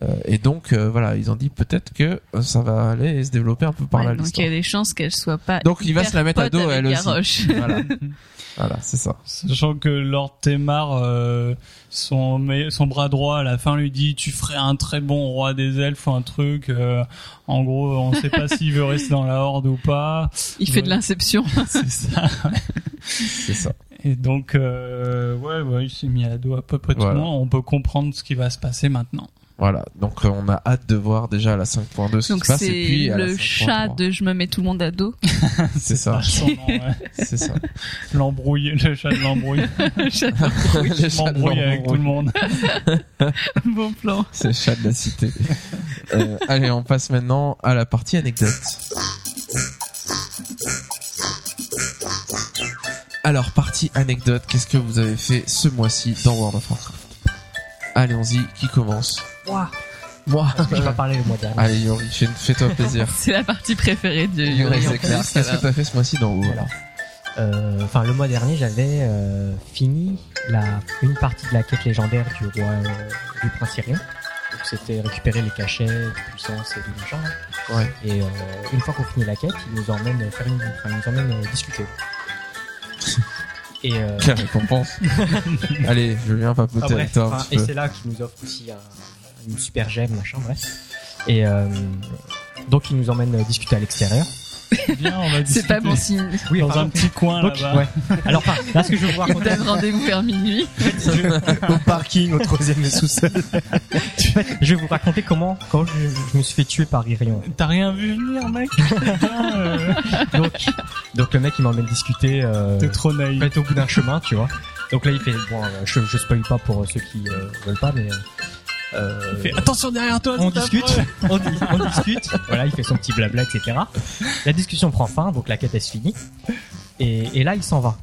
Euh, et donc euh, voilà, ils ont dit peut-être que ça va aller se développer un peu par Ouais, là. donc il l'histoire. y a des chances qu'elle soit pas. Donc il va se la mettre à dos, elle aussi. Voilà, voilà, c'est ça. Sachant que Lord Temar, euh, son, son bras droit à la fin lui dit tu ferais un très bon roi des elfes ou un truc. euh, en gros, on sait pas s'il veut rester dans la horde ou pas. Il fait de l'inception. C'est ça. C'est ça. Et donc, euh, ouais, ouais, il s'est mis à dos à peu près tout le monde. On peut comprendre ce qui va se passer maintenant. Voilà, donc euh, on a hâte de voir déjà la 5.2 ce qui Donc se passe et c'est puis à le 5.3. chat de je me mets tout le monde à dos. C'est ça, Son nom, ouais. c'est ça. L'embrouille, le chat de l'embrouille. Le chat de M'embrouille avec tout le l'embrouille. monde. bon plan. C'est le chat de la cité. Euh, allez, on passe maintenant à la partie anecdote. Alors, partie anecdote, qu'est-ce que vous avez fait ce mois-ci dans World of Warcraft? Allons-y, qui commence? Moi. Moi. Je vais pas parler le mois dernier. Allez, fais- fais-toi plaisir. C'est la partie préférée de Yuri. Qu'est-ce que t'as fait ce mois-ci dans WoW Voilà. Euh, Enfin, le mois dernier, j'avais euh, fini la, une partie de la quête légendaire du roi euh, du prince Irion. Donc, c'était récupérer les cachets de puissance et de machin. Ouais. Et euh, une fois qu'on finit la quête, il nous emmène faire une, enfin, il nous emmène euh, discuter. Et euh, Quelle récompense Allez, je viens papoter avec bref, toi un petit et c'est là qu'il nous offre aussi un- une super gemme, machin, bref. Et euh, donc il nous emmène discuter à l'extérieur. Viens, on va C'est discuter. pas bon signe. Oui, Dans un petit coin donc, là-bas. ouais. Alors, enfin, là, ce que je veux vous raconter, donne rendez-vous vers minuit. Au parking, au troisième sous-sol. je vais vous raconter comment, quand je, je me suis fait tuer par Irion. T'as rien vu venir, mec? Euh, Donc, donc le mec, il m'emmène discuter. Euh, T'es trop naïf. fait, au bout d'un chemin, tu vois. Donc là, il fait, bon, euh, je, je spoil pas pour ceux qui euh, veulent pas, mais. Euh, Fais attention derrière toi. on discute, on, dis- on discute. Voilà, il fait son petit blabla, etc. La discussion prend fin, donc la quête elle se finit. Et, et là, il s'en va.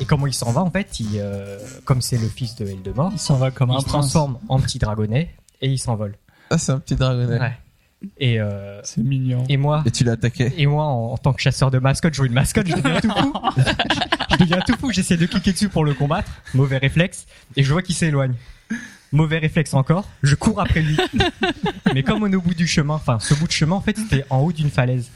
Et comment il s'en va en fait il, euh, Comme c'est le fils de Eldemort, Il s'en va comme il un se prince. transforme en petit dragonnet et il s'envole. Ah, c'est un petit dragonnet. Ouais. Et, euh, C'est mignon. et moi, Et tu l'as attaqué et moi en, en tant que chasseur de mascotte, je joue une mascotte, je deviens tout fou. je deviens tout fou, j'essaie de cliquer dessus pour le combattre. Mauvais réflexe. Et je vois qu'il s'éloigne. Mauvais réflexe encore. Je cours après lui. Mais comme on est au bout du chemin, enfin, ce bout de chemin, en fait, c'était en haut d'une falaise.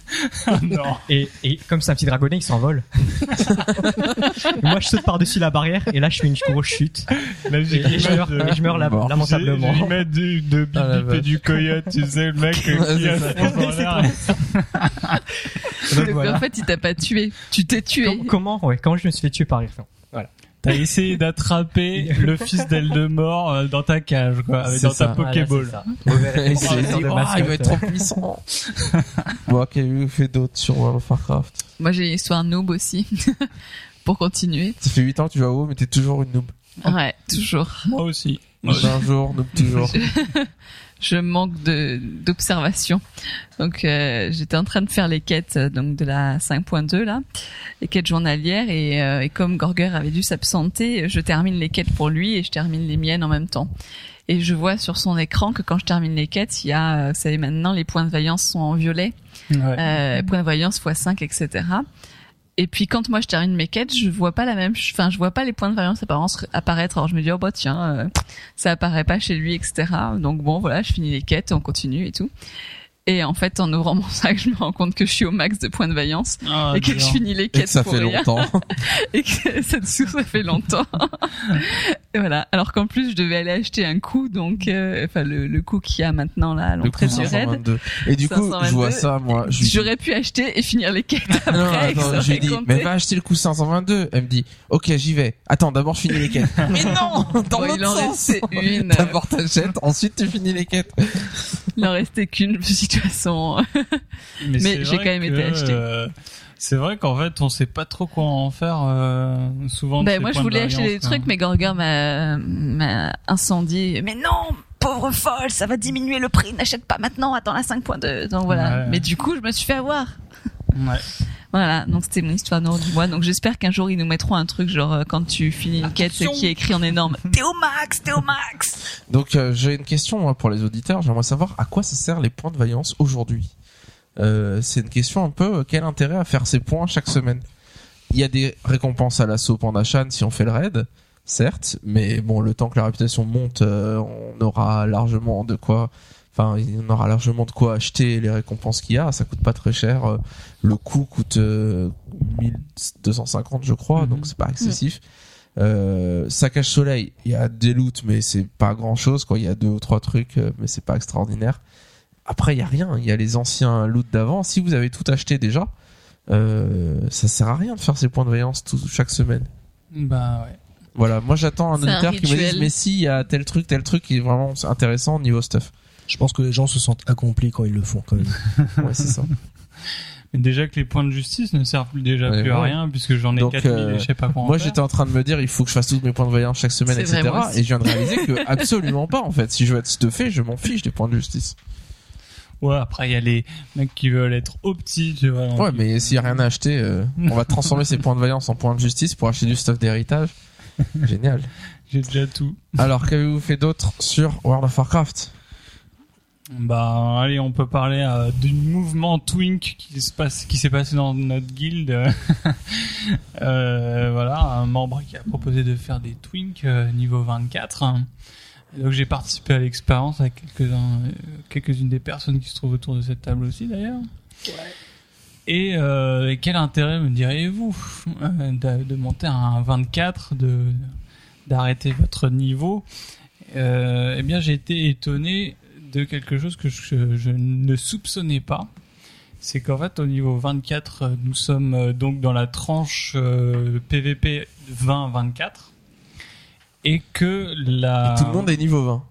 non. Et, et comme c'est un petit dragonnet, il s'envole. Moi, je saute par-dessus la barrière et là, je fais une grosse chute. Là, Et, et je meurs, et je meurs la- Bon. lamentablement. J'ai mettre du, de bip Ah, la bip et vache. du coyote, tu sais, le mec euh, Ouais, qui c'est a ça. l'air. Donc, Donc, voilà. En fait, il t'a pas tué. Tu t'es tué. Com- comment, ouais, comment je me suis fait tuer par Irfan T'as essayé d'attraper le fils d'Eldemort euh, dans ta cage, quoi, dans ça. ta Pokéball. Voilà, oh, il va être trop puissant. bon, qu'avez-vous fait d'autre sur World of Warcraft Moi, j'ai une histoire noob aussi. Pour continuer. Ça fait 8 ans que tu vas à WoW, mais t'es toujours une noob. Ouais, toujours. Moi aussi. Moi aussi. Un jour, noob toujours. Je manque de d'observation. Donc euh, j'étais en train de faire les quêtes euh, donc de la 5.2 là, les quêtes journalières et, euh, et comme Gorger avait dû s'absenter, je termine les quêtes pour lui et je termine les miennes en même temps. Et je vois sur son écran que quand je termine les quêtes, il y a, euh, vous savez maintenant, les points de vaillance sont en violet, Ouais. euh, points de vaillance x5, etc. Et puis quand moi je termine mes quêtes, je vois pas la même, enfin je vois pas les points de variance apparence- apparaître. Alors je me dis oh bah tiens, euh, ça apparaît pas chez lui, etc. Donc bon voilà, je finis les quêtes, on continue et tout. Et en fait, en ouvrant mon sac, je me rends compte que je suis au max de points de vaillance Ah, et que dur. je finis les Et quêtes que ça pour fait rien longtemps. et que cette source ça fait longtemps. et voilà. Alors qu'en plus, je devais aller acheter un coup, donc euh, enfin le, le coup qu'il y a maintenant là à l'entrée du raid. 522. Et du coup, je 522, vois ça, moi. J'aurais pu acheter et finir les quêtes après. Non, et attends, je lui dis, mais va acheter le coup 522. Elle me dit, ok, j'y vais. Attends, d'abord je finis les quêtes. mais non, dans Bon, l'autre sens. D'abord t'achètes, ensuite tu finis les quêtes. Il en restait qu'une. Je me suis dit, de toute façon, Mais j'ai quand même été acheté. euh, c'est vrai qu'en fait, on sait pas trop quoi en faire euh, souvent. Ben moi je voulais acheter des trucs, mais Gorger m'a m'a incendié. Mais non, pauvre folle, ça va diminuer le prix. N'achète pas maintenant, attends la 5.2. Donc voilà. Ouais. Mais du coup, je me suis fait avoir. Ouais. Voilà, donc c'était mon histoire nord du mois. Donc j'espère qu'un jour ils nous mettront un truc genre euh, quand tu finis une quête qui est écrit en énorme. T'es au max, t'es au max. Donc euh, j'ai une question moi, pour les auditeurs. J'aimerais savoir à quoi ça sert les points de vaillance aujourd'hui. Euh, c'est une question un peu quel intérêt à faire ces points chaque semaine? Il y a des récompenses à l'assaut Pandachan si on fait le raid, certes, mais bon, le temps que la réputation monte, euh, on aura largement de quoi. Enfin, on aura largement de quoi acheter les récompenses qu'il y a. Ça coûte pas très cher. Euh, Le coût coûte euh, 1250, je crois, Mhm. donc c'est pas excessif. Euh, saccage soleil, il y a des loots, mais c'est pas grand chose. Quoi, il y a deux ou trois trucs, euh, mais c'est pas extraordinaire. Après, il y a rien. Il y a les anciens loots d'avant. Si vous avez tout acheté déjà, euh, ça sert à rien de faire ces points de vaillance tout, chaque semaine. Bah ouais. Voilà, moi j'attends un auditeur qui me dise mais si il y a tel truc, tel truc qui est vraiment intéressant au niveau stuff. Je pense que les gens se sentent accomplis quand ils le font quand même. Ouais, c'est ça. Mais déjà que les points de justice ne servent plus déjà Ouais, plus à rien puisque j'en ai Donc, 4000 euh, et je sais pas Moi j'étais en train de me dire il faut que je fasse tous mes points de vaillance chaque semaine, C'est etc. et je viens de réaliser que absolument pas en fait. Si je veux être stuffé, je m'en fiche des points de justice. Ouais, après il y a les mecs qui veulent être opti, tu vois. donc Ouais, mais s'il y a rien à acheter, euh, on va transformer ces points de vaillance en points de justice pour acheter du stuff d'héritage. Génial. J'ai déjà tout. Alors qu'avez-vous fait d'autre sur World of Warcraft? Bah allez, on peut parler euh, du mouvement Twink qui se passe, qui s'est passé dans notre guilde. euh, voilà, un membre qui a proposé de faire des Twink euh, niveau 24. Et donc j'ai participé à l'expérience avec quelques-uns, euh, quelques-unes des personnes qui se trouvent autour de cette table aussi d'ailleurs. Et, euh, et quel intérêt me diriez-vous de, de monter à un 24, de d'arrêter votre niveau? Eh bien, j'ai été étonné de quelque chose que je, je ne soupçonnais pas. C'est qu'en fait, au niveau 24, euh, nous sommes euh, donc dans la tranche euh, PVP 20-24. Et que la... Et Tout le monde est niveau 20.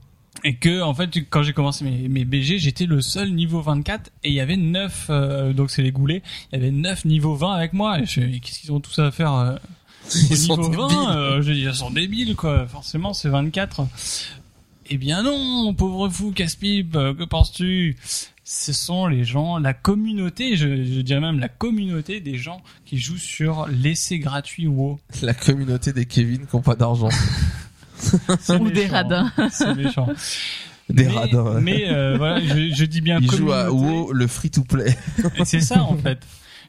Et que, en fait, quand j'ai commencé mes, mes BG, j'étais le seul niveau 24 et il y avait 9, euh, donc c'est les goulets, il y avait 9 niveaux 20 avec moi. Et qu'est-ce qu'ils ont tous à faire euh, au Ils sont niveau 20 débiles. euh, Je dis, ils sont débiles, quoi. Forcément, c'est 24. Eh bien non, pauvre fou, casse-pipe, euh, que penses-tu? Ce sont les gens, la communauté, je, je dirais même la communauté des gens qui jouent sur l'essai gratuit WoW. La communauté des Kevin qui ont pas d'argent. C'est Ou des radins. C'est méchant. Des mais, radins. ouais. Mais euh, voilà, je, je dis bien Ils jouent à. WoW, le free-to-play. Et c'est ça en fait.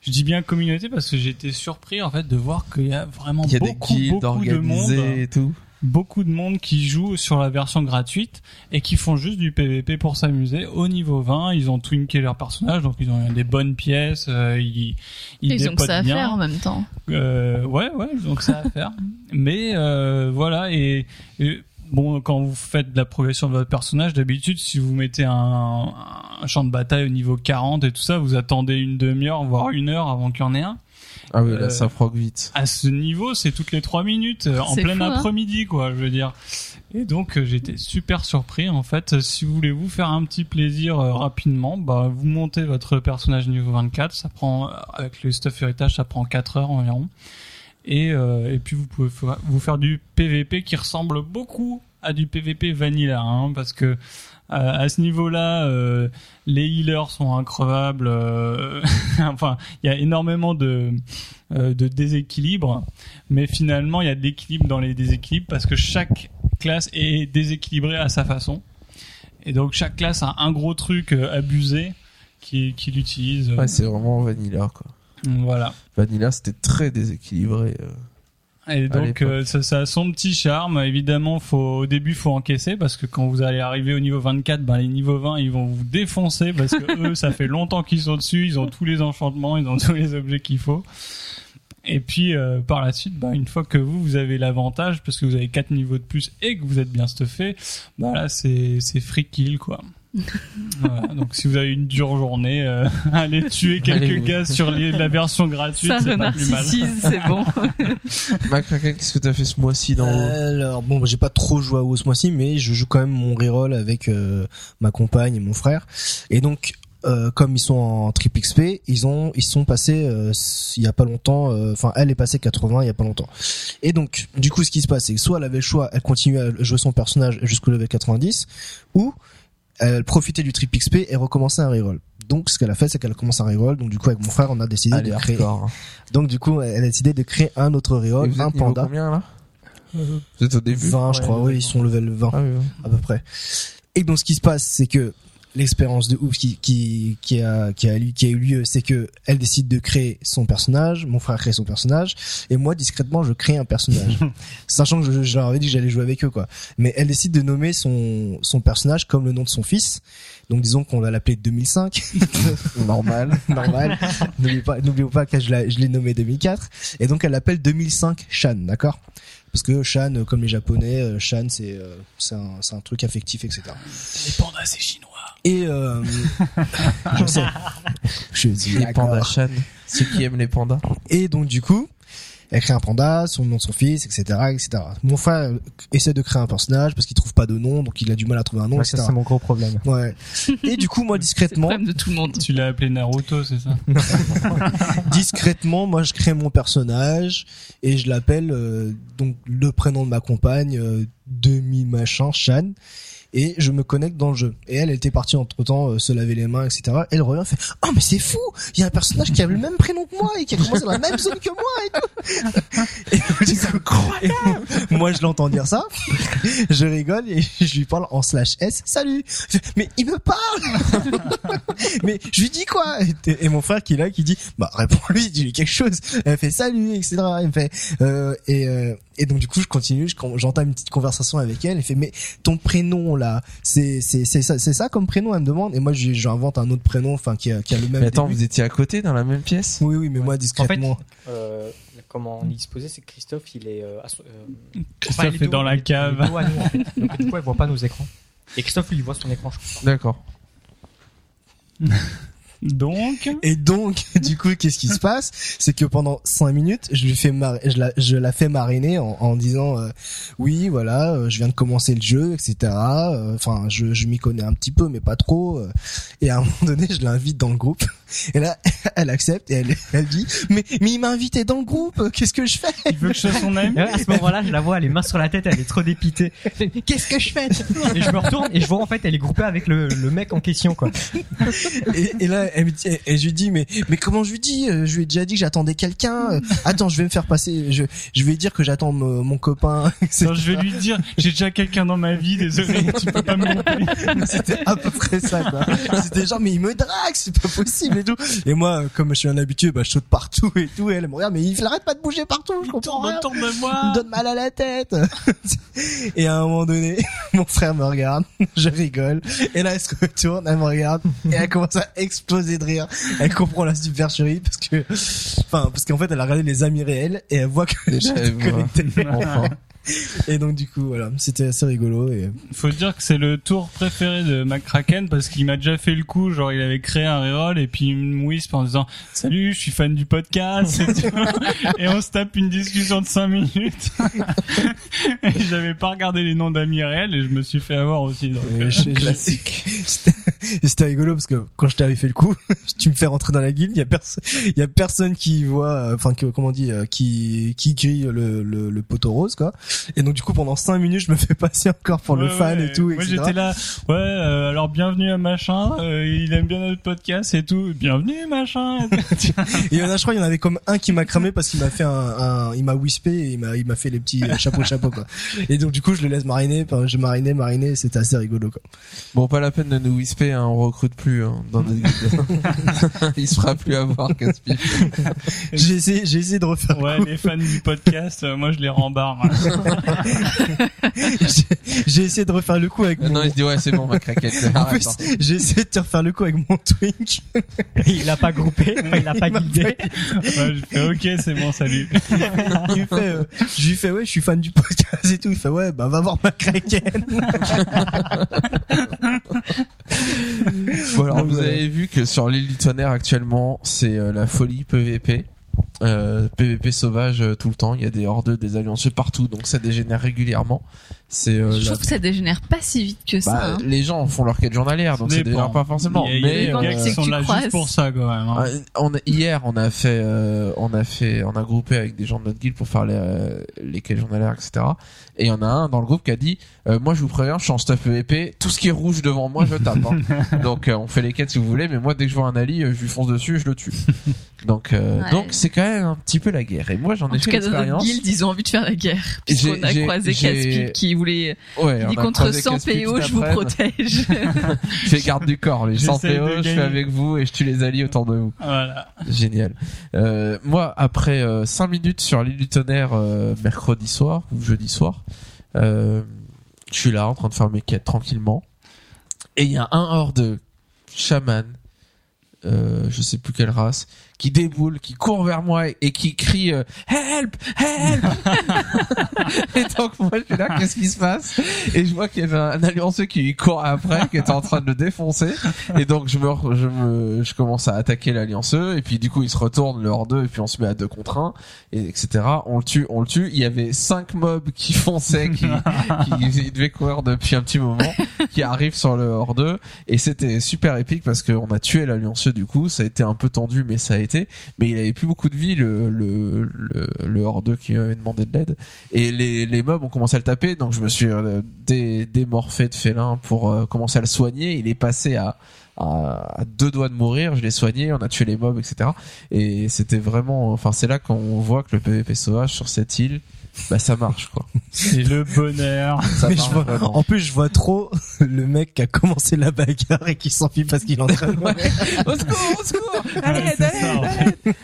Je dis bien communauté parce que été surpris en fait de voir qu'il y a vraiment Il y a des beaucoup beaucoup de monde, et tout. Beaucoup de monde qui joue sur la version gratuite et qui font juste du PVP pour s'amuser. Au niveau 20, ils ont twinké leur personnage, donc ils ont des bonnes pièces, euh, ils ils, Ils ont que ça à bien. faire en même temps. Euh, ouais, ouais, donc ça à faire. Mais euh, voilà, et, et bon, quand vous faites de la progression de votre personnage, d'habitude, si vous mettez un, un champ de bataille au niveau 40 et tout ça, vous attendez une demi-heure, voire une heure avant qu'il y en ait un. Ah oui, Euh, là, ça proc vite. À ce niveau, c'est toutes les trois minutes, euh, en plein fou, hein. après-midi, quoi, je veux dire. Et donc, euh, j'étais super surpris. En fait, si vous voulez vous faire un petit plaisir euh, rapidement, bah, vous montez votre personnage niveau 24. Ça prend, euh, avec le stuff héritage, ça prend 4 heures environ. Et, euh, et puis, vous pouvez vous faire du PVP qui ressemble beaucoup à du PVP vanilla, hein, parce que euh, à ce niveau-là, euh, les healers sont increvables. euh, enfin, il y a énormément de euh, de déséquilibre, mais finalement il y a de l'équilibre dans les déséquilibres parce que chaque classe est déséquilibrée à sa façon. Et donc chaque classe a un gros truc euh, abusé qui qu'il utilise. Ouais, c'est vraiment vanilla, quoi. voilà. Vanilla, c'était très déséquilibré. Et donc euh, ça, ça a son petit charme. Évidemment, faut au début faut encaisser parce que quand vous allez arriver au niveau 24, ben les niveaux 20 ils vont vous défoncer parce que eux ça fait longtemps qu'ils sont dessus, ils ont tous les enchantements, ils ont tous les objets qu'il faut. Et puis euh, par la suite, ben, une fois que vous vous avez l'avantage parce que vous avez quatre niveaux de plus et que vous êtes bien stuffé, ben là c'est c'est free kill quoi. Voilà, donc si vous avez une dure journée, euh, allez tuer quelques gars sur les- la version gratuite, Ça c'est pas plus mal. c'est bon. Macraken, qu'est-ce que t'as fait ce mois-ci dans Alors bon, bah, j'ai pas trop joué à WoW ce mois-ci, mais je joue quand même mon reroll avec euh, ma compagne et mon frère. Et donc, euh, comme ils sont en triple XP, ils ont ils sont passés euh, il y a pas longtemps. euh, Enfin, elle est passée 80 il y a pas longtemps. Et donc, du coup, ce qui se passe, c'est que soit elle avait le choix, elle continuait à jouer son personnage jusqu'au level 90, ou elle profitait du triple XP et recommençait un reroll. Donc, ce qu'elle a fait, c'est qu'elle a commencé un reroll. Donc, du coup, avec mon frère, on a décidé Allez, de créer. hardcore. Donc, du coup, elle a décidé de créer un autre Et reroll, un panda. combien, là Vous êtes au début 20, je Ouais, crois. Oui, ils sont level 20 Ah oui, oui. à peu près. Et donc ce qui se passe, c'est que l'expérience de ouf qui qui qui a qui a, qui a eu lieu, c'est que elle décide de créer son personnage, mon frère crée son personnage, et moi discrètement je crée un personnage, sachant que je, je leur avais dit que j'allais jouer avec eux quoi. Mais elle décide de nommer son son personnage comme le nom de son fils. Donc disons qu'on va l'appeler 2005. Normal. normal. N'oubliez pas, n'oublions pas que je l'ai, je l'ai nommé 2004. Et donc elle l'appelle 2005 Shan, d'accord? Parce que Shan, euh, comme les Japonais, euh, Shan c'est euh, c'est un, c'est un truc affectif, etc. Les pandas, c'est chinois. Et euh, je sais. Je dis Les Chan. Ceux qui aiment les pandas. Et donc du coup, elle crée un panda, son nom de son fils, etc., etc. Mon frère euh, essaie de créer un personnage parce qu'il trouve pas de nom, donc il a du mal à trouver un nom, Ouais, ça, etc. c'est mon gros problème. Ouais. Et du coup, moi C'est le discrètement, problème de tout le monde. Tu l'as appelé Naruto, c'est ça discrètement, moi je crée mon personnage et je l'appelle euh, donc le prénom de ma compagne euh, demi machin Shan et je me connecte dans le jeu. Et elle, elle était partie entre temps se laver les mains, etc. Elle revient, elle fait oh mais c'est fou, il y a un personnage qui a le même prénom que moi et qui a commencé dans la même zone que moi et tout. Et moi je l'entends dire ça, je rigole et je lui parle en slash s. Salut. Mais il me parle. mais je lui dis quoi? Et, mon frère qui est là qui dit bah réponds-lui, dis-lui quelque chose. Elle fait salut, etc. Il me fait euh, et euh, et donc du coup je continue, je- j'entame une petite conversation avec elle. Elle fait mais ton prénom là, c'est c'est c'est ça c'est ça comme prénom Elle me demande et moi je- j'invente un autre prénom, enfin qui a qui a le même. Mais attends, début. vous étiez à côté dans la même pièce? Oui oui mais moi En fait, discrètement. euh, comment on disposé, c'est que Christophe, il est. Euh, euh, Christophe enfin, il est dans la il est cave. nous, en fait. Donc du coup, elle voit pas nos écrans. Et Christophe, lui, il voit son écran, je crois. D'accord. Donc, Et donc, du coup, qu'est-ce qui se passe? C'est que pendant cinq minutes, je lui fais mar- je la, je la fais mariner en, en disant euh, oui, voilà, euh, je viens de commencer le jeu, etc. Euh, Enfin, je, je m'y connais un petit peu, mais pas trop. euh. Et à un moment donné, je l'invite dans le groupe. Et là, elle accepte et elle, elle dit mais mais il m'a invité dans le groupe. Qu'est-ce que je fais? Il veut que je sois son ami à ce moment-là, je la vois, les mains sur la tête, elle est trop dépitée. Qu'est-ce que je fais? Et je me retourne et je vois en fait, elle est groupée avec le, le mec en question, quoi. et, et là, elle me dit, et je lui dis, mais, mais comment je lui dis Euh, Je lui ai déjà dit que j'attendais quelqu'un. Euh, Attends, je vais me faire passer. Je, je vais dire que j'attends mon mon copain. etc. Non, je vais lui dire, j'ai déjà quelqu'un dans ma vie, désolé, tu peux pas me louper. C'était à peu près ça, quoi. C'était genre, mais il me drague, c'est pas possible et tout. Et moi, euh, comme je suis un habitué, bah, je saute partout et tout. Et elle me regarde, mais il arrête pas de bouger partout, je comprends Tourne rien. de Il moi. me donne mal à la tête. et à un moment donné, mon frère me regarde, je rigole. Et là, elle se retourne, elle me regarde, et elle commence à exploser de rire. Elle comprend la supercherie parce que, enfin, parce qu'en fait, elle a regardé les amis réels et elle voit que connecté. Enfin. Et donc, du coup, voilà, c'était assez rigolo et Faut dire que c'est le tour préféré de McCracken parce qu'il m'a déjà fait le coup, genre il avait créé un reroll et puis il me whispe en disant salut, je suis fan du podcast et, tout. Et on se tape une discussion de 5 minutes. et j'avais pas regardé les noms d'amis réels et je me suis fait avoir aussi. Euh, je- je- C'était c'était rigolo parce que quand je t'avais fait le coup, tu me fais rentrer dans la guilde, il y a personne, il y a personne qui voit, euh, enfin comment on dit, euh, qui qui grille le, le le poteau rose quoi. Et donc du coup pendant cinq minutes je me fais passer encore pour le fan ouais. et tout. Moi j'étais là, ouais, euh, alors bienvenue à machin, euh, il aime bien notre podcast et tout, bienvenue machin. Et il y en a, je crois, il y en avait comme un qui m'a cramé parce qu'il m'a fait un, un il m'a whispé et il m'a il m'a fait les petits chapeaux chapeaux quoi. Et donc du coup je le laisse mariner, enfin, je marinais marinais, et c'était assez rigolo quoi. Bon, pas la peine de nous whisper, hein, on recrute plus hein, dans notre. Il se fera plus avoir, Caspi. J'ai essayé j'ai essayé de refaire Ouais, les fans du podcast, euh, moi je les rembarre. j'ai- j'ai essayé de refaire le coup avec mon Non, il se dit ouais, c'est bon, ma craquette. En Arrête, plus, hein. j'ai essayé de te refaire le coup avec mon Twink. Il l'a pas groupé, il l'a pas guidé. Ouais, je fais ok, c'est bon, salut. Il me fait, euh, je lui fais, ouais, je suis fan du podcast et tout. Il fait, ouais, bah, va voir ma kraken. Donc, vous voilà. avez vu que sur l'île du tonnerre actuellement, c'est euh, la folie PVP. Euh, PVP sauvage euh, tout le temps, il y a des hordes, des alliances partout, donc ça dégénère régulièrement. C'est euh, Je la- trouve que ça dégénère pas si vite que ça. bah, hein. les gens font leur quête journalière, donc ça dégénère pas forcément. Il y a, il y a mais des euh, gars qui que sont là croises. juste pour ça quand même. hein. Euh, on hier, on a fait, euh, on a fait, on a groupé avec des gens de notre guilde pour faire les, euh, les quêtes journalières, etc. Et il y en a un dans le groupe qui a dit, euh, moi je vous préviens, je suis en stuff PVP, tout ce qui est rouge devant moi, je tape. hein. donc euh, on fait les quêtes si vous voulez, mais moi dès que je vois un ali, euh, je lui fonce dessus, et je le tue. donc euh, Ouais. donc c'est quand même un petit peu la guerre. Et moi j'en En ai tout fait cas, dans notre l'expérience. guild, ils ont envie de faire la guerre. Puisqu'on a croisé j'ai- Caspi qui voulait voulez, Ouais, il on dit a contre croisé 100 Casse-Pipe PO, je vous protège. Je fais garde du corps, les 100 J'essaye PO, je gagner. avec vous et je tue les alliés autour de vous. Voilà. Génial. Euh, moi, après euh, 5 minutes sur l'île du tonnerre euh, mercredi soir ou jeudi soir, euh, je suis là en train de faire mes quêtes tranquillement. Et il y a un hors de chaman, euh, je sais plus quelle race, qui déboule, qui court vers moi et, qui crie euh, Help Help Et donc moi je suis là, qu'est-ce qui se passe? Et je vois qu'il y avait un allianceux qui court après, qui était en train de le défoncer. Et donc je me, je me, je commence à attaquer l'allianceux et puis du coup il se retourne le hors deux et puis on se met à deux contre un et etc. On le tue, on le tue. Il y avait cinq mobs qui fonçaient, qui, qui devaient courir depuis un petit moment, qui arrivent sur le hors deux et c'était super épique parce qu'on a tué l'allianceux du coup. Ça a été un peu tendu mais ça a Mais il avait plus beaucoup de vie le le le, hors qui avait demandé de l'aide et les les mobs ont commencé à le taper donc je me suis euh, dé, démorphé de félin pour euh, commencer à le soigner. Il est passé à à à deux doigts de mourir, je l'ai soigné, on a tué les mobs, etc. Et c'était vraiment, enfin c'est là qu'on voit que le PVP sauvage sur cette île, bah ça marche quoi. C'est le bonheur. Ça Mais je marche vois- vraiment. en plus, je vois trop le mec qui a commencé la bagarre et qui s'enfuit parce qu'il est en train de mourir. au secours, au secours, allez, Ouais, c'est ça, en fait.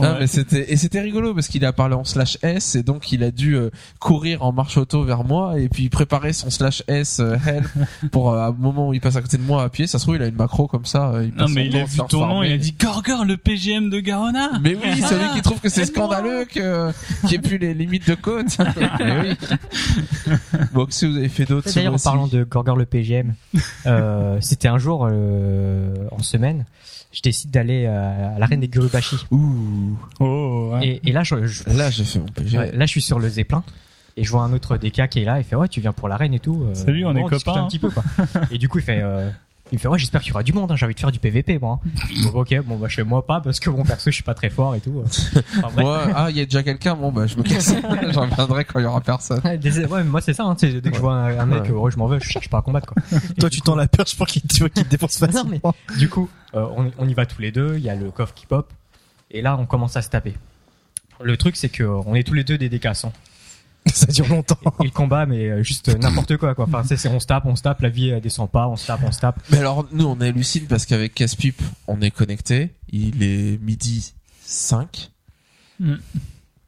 Non, mais c'était et c'était rigolo parce qu'il a parlé en slash S et donc il a dû euh, courir en marche auto vers moi et puis préparer son slash S euh, help pour euh, à un moment où il passe à côté de moi à pied. Ça se trouve il a une macro comme ça. euh, il Non passe mais son il a vu ton nom, farmer. il a dit Gorgor, le PGM de Garona. Mais oui, celui qui trouve que c'est scandaleux que qu'il n'y ait plus les limites de côte. Mais oui. Bon, que si vous avez fait d'autres. D'ailleurs, en parlant de Gorgor le PGM, euh, c'était un jour euh, en semaine, je décide d'aller euh, à l'arène des Gurubashi. Ouh. Oh, ouais. Et, et là, je, je- Là, mon ouais, je suis sur le Zeppelin. Et je vois un autre DK qui est là, il fait ouais tu viens pour l'arène et tout. euh, Salut, on est discute copains. un petit peu quoi. et du coup il fait euh, il me fait ouais j'espère qu'il y aura du monde, hein, j'ai envie de faire du PVP moi. Bon, ok bon bah chez moi pas parce que mon perso je suis pas très fort et tout. Enfin, bref. Moi, ah, il y a déjà quelqu'un. Bon, bah, je me casse. J'en reviendrai quand il y aura personne. Ouais, des- ouais, mais moi c'est ça, hein, tu sais, dès que je vois un, un mec, Ouais. euh, ouais, je m'en veux, je cherche pas à combattre quoi. Toi, tu tends la perche pour qu'il tu qu'il te défonce Non, facilement. Du coup, euh, on, on y va tous les deux, il y a le coffre qui pop, et là on commence à se taper. Le truc c'est que euh, on est tous les deux des décassants. Ça dure longtemps. Et le combat, mais euh, juste n'importe quoi quoi. Enfin, c'est, c'est- on se tape, on se tape, la vie elle descend pas, on se tape, on se tape. Mais alors, nous, on hallucine parce qu'avec Casse-Pipe, on est connecté. Il est midi 5. Mm.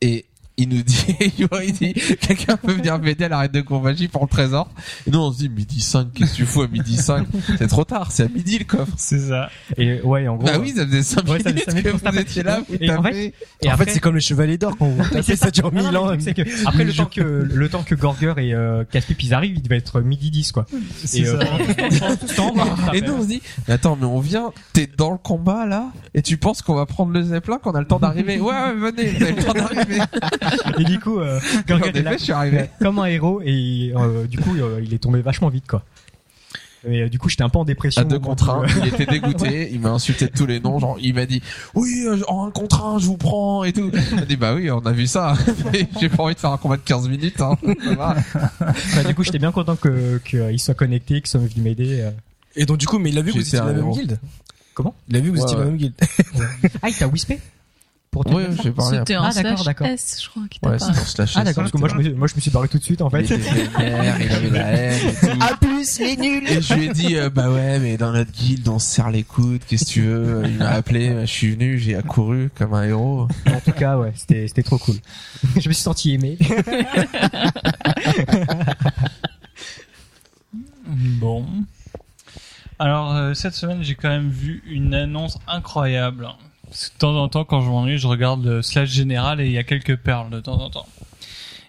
Et il nous dit, il dit, quelqu'un peut venir m'aider à l'arrêt de Courbagie pour le trésor? Et nous, on se dit, midi 5, qu'est-ce que tu fous à midi 5? C'est trop tard, c'est à midi le coffre. C'est ça. Et ouais, en gros. bah oui, ça faisait 5 Ouais, ça faisait minutes cinq minutes que vous tapait. étiez là, vous Et en fait, et en après- fait, c'est comme les chevaliers d'or quand vous tapez, ça dure Non, mille non, ans. le c'est que après le temps que le temps que Gorger et euh, Caspip ils arrivent, il devait être midi 10 quoi. C'est euh, ça. Et nous, on se dit, mais attends, mais on vient, t'es dans le combat, là, et tu penses qu'on va prendre le zeppelin, qu'on a le temps d'arriver? Ouais, ouais, venez, vous avez le temps d'arriver. Et du coup, euh, En Gorger est là je suis arrivé. comme un héros et euh, du coup euh, il est tombé vachement vite quoi. Et euh, du coup j'étais un peu en dépression. À deux contre un, euh, il était dégoûté, il m'a insulté de tous les noms, genre il m'a dit oui euh, en un contre un je vous prends et tout. J'ai dit bah oui on a vu ça, mais j'ai pas envie de faire un combat de 15 minutes. Hein. Ça va. enfin, du coup j'étais bien content que qu'il soit connecté, qu'il soit venu m'aider. euh. Et donc, du coup, mais il a vu que vous J'étais étiez dans la un même héros. guilde? Comment? Il a vu que vous Ouais, étiez dans la même guilde. Ah il t'a whispé pour te Ouais, j'ai parlé. C'était après. en Ah, d'accord, slash d'accord. S, je crois, qui t'a Ouais, parlé. c'était en slash. Ah d'accord parce que moi je me moi je me suis barré tout de suite en fait. Il était vénère, il avait la haine et tout. A plus, les nuls. Et je lui ai dit euh, bah ouais mais dans notre guilde on se serre les coudes, qu'est-ce que tu veux? Il m'a appelé, je suis venu, j'ai accouru comme un héros. En tout cas ouais c'était c'était trop cool. je me suis senti aimé. Bon. Alors euh, cette semaine j'ai quand même vu une annonce incroyable. De temps en temps quand je m'ennuie je regarde le slash général et il y a quelques perles de temps en temps.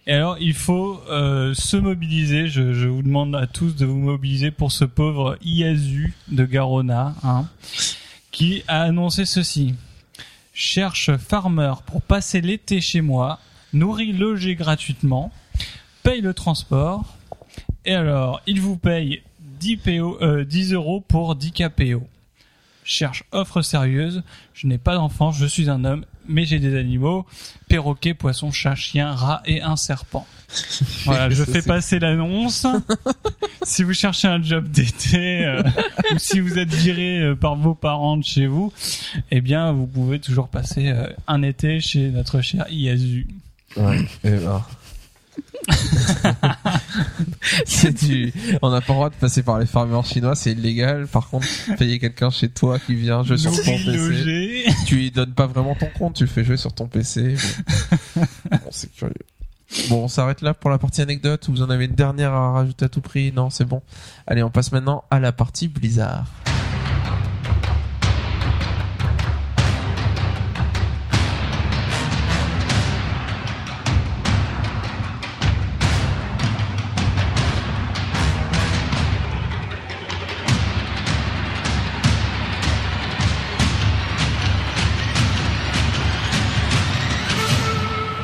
Et alors il faut euh, se mobiliser. Je, vous demande à tous de vous mobiliser pour ce pauvre Iazu de Garona, hein, qui a annoncé ceci. Cherche farmer pour passer l'été chez moi, nourrit logé gratuitement, paye le transport, et alors, il vous paye 10 PO, euh, 10 euros pour 10 KPO. Cherche offre sérieuse. Je n'ai pas d'enfant, je suis un homme, mais j'ai des animaux. Perroquet, poisson, chat, chien, rat et un serpent. Voilà, je fais passer l'annonce. si vous cherchez un job d'été, euh, ou si vous êtes viré euh, par vos parents de chez vous, eh bien, vous pouvez toujours passer euh, un été chez notre cher Iazu. Ouais. Et ben. c'est du, on n'a pas le droit de passer par les farmers chinois, c'est illégal. Par contre, payer quelqu'un chez toi qui vient jouer sur ton PC, tu lui donnes pas vraiment ton compte, tu le fais jouer sur ton PC. Bon, c'est curieux. Bon, on s'arrête là pour la partie anecdote. Vous en avez une dernière à rajouter à tout prix? Non, c'est bon. Allez, on passe maintenant à la partie Blizzard.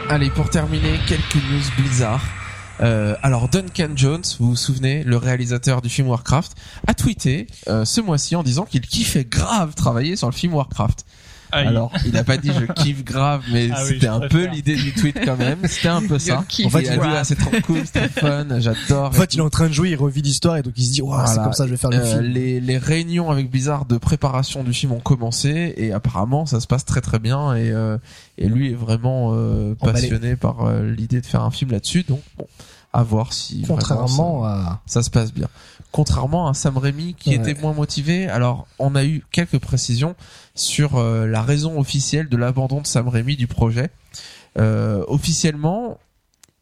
Allez, pour terminer, quelques news Blizzard. Euh, alors Duncan Jones, vous vous souvenez, le réalisateur du film Warcraft, a tweeté euh, ce mois-ci en disant qu'il kiffait grave travailler sur le film Warcraft. Aïe. Alors, il a pas dit je kiffe grave, mais Ah oui, c'était un peu l'idée du tweet quand même. C'était un peu ça. kiffe En fait, il a dit ah, c'est trop cool, c'est trop fun, j'adore. En fait, il est en train de jouer, il revit l'histoire et donc il se dit, waouh, c'est comme ça je vais faire le Euh, film. les, les réunions avec Blizzard de préparation du film ont commencé et apparemment ça se passe très très bien et, euh, et lui est vraiment euh, passionné par euh, l'idée de faire un film là-dessus donc bon à voir si Contrairement ça, à, ça se passe bien. Contrairement à Sam Raimi qui Ouais. était moins motivé, alors on a eu quelques précisions sur euh, la raison officielle de l'abandon de Sam Raimi du projet. Euh, officiellement,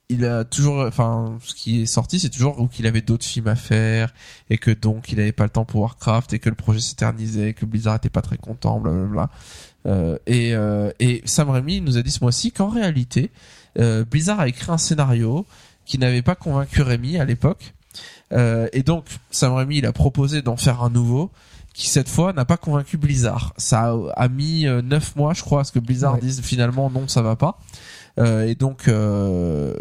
il a toujours, enfin, ce qui est sorti, c'est toujours qu'il avait d'autres films à faire et que donc il avait pas le temps pour Warcraft et que le projet s'éternisait, que Blizzard était pas très content, blablabla. Euh, et, euh, et Sam Raimi nous a dit ce mois-ci qu'en réalité, euh, Blizzard a écrit un scénario qui n'avait pas convaincu Raimi à l'époque. Euh, et donc Sam Raimi il a proposé d'en faire un nouveau qui cette fois n'a pas convaincu Blizzard. Ça a, a mis euh, neuf mois, je crois, à ce que Blizzard Ouais. dise finalement non, ça va pas. Euh, et donc euh,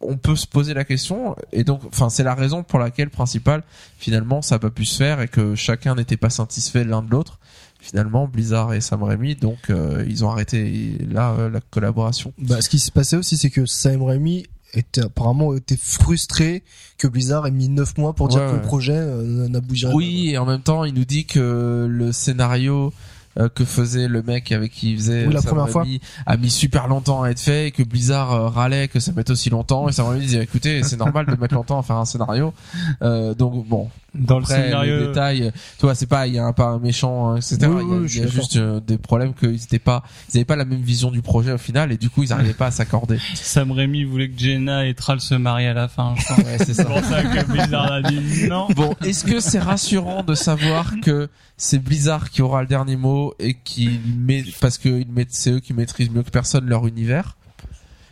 on peut se poser la question. Et donc, enfin, c'est la raison pour laquelle principale finalement ça n'a pas pu se faire et que chacun n'était pas satisfait l'un de l'autre. Finalement, Blizzard et Sam Raimi, donc euh, ils ont arrêté là euh, la collaboration. bah, ce qui s'est passé aussi, c'est que Sam Raimi était apparemment était frustré que Blizzard ait mis 9 mois pour dire Ouais, que le projet euh, n'aboutirait pas. Oui, et en même temps, il nous dit que le scénario euh, que faisait le mec avec qui il faisait Oui, la première fois. A mis super longtemps à être fait et que Blizzard euh, râlait que ça mette aussi longtemps et Sam Raimi disait écoutez c'est normal de mettre longtemps à faire un scénario euh, donc bon Dans le après les scénario, détails tu vois c'est pas il y a un pas un méchant hein, etc Oui, il y a, oui, il je y a suis juste euh, des problèmes qu'ils étaient pas ils avaient pas la même vision du projet au final et du coup ils arrivaient pas à s'accorder Sam Raimi voulait que Jenna et Tral se marient à la fin. Je crois. ouais c'est ça pour ça que Blizzard a dit non. Bon, est-ce que c'est rassurant de savoir que c'est Blizzard qui aura le dernier mot et qui met parce que c'est eux qui maîtrisent mieux que personne leur univers?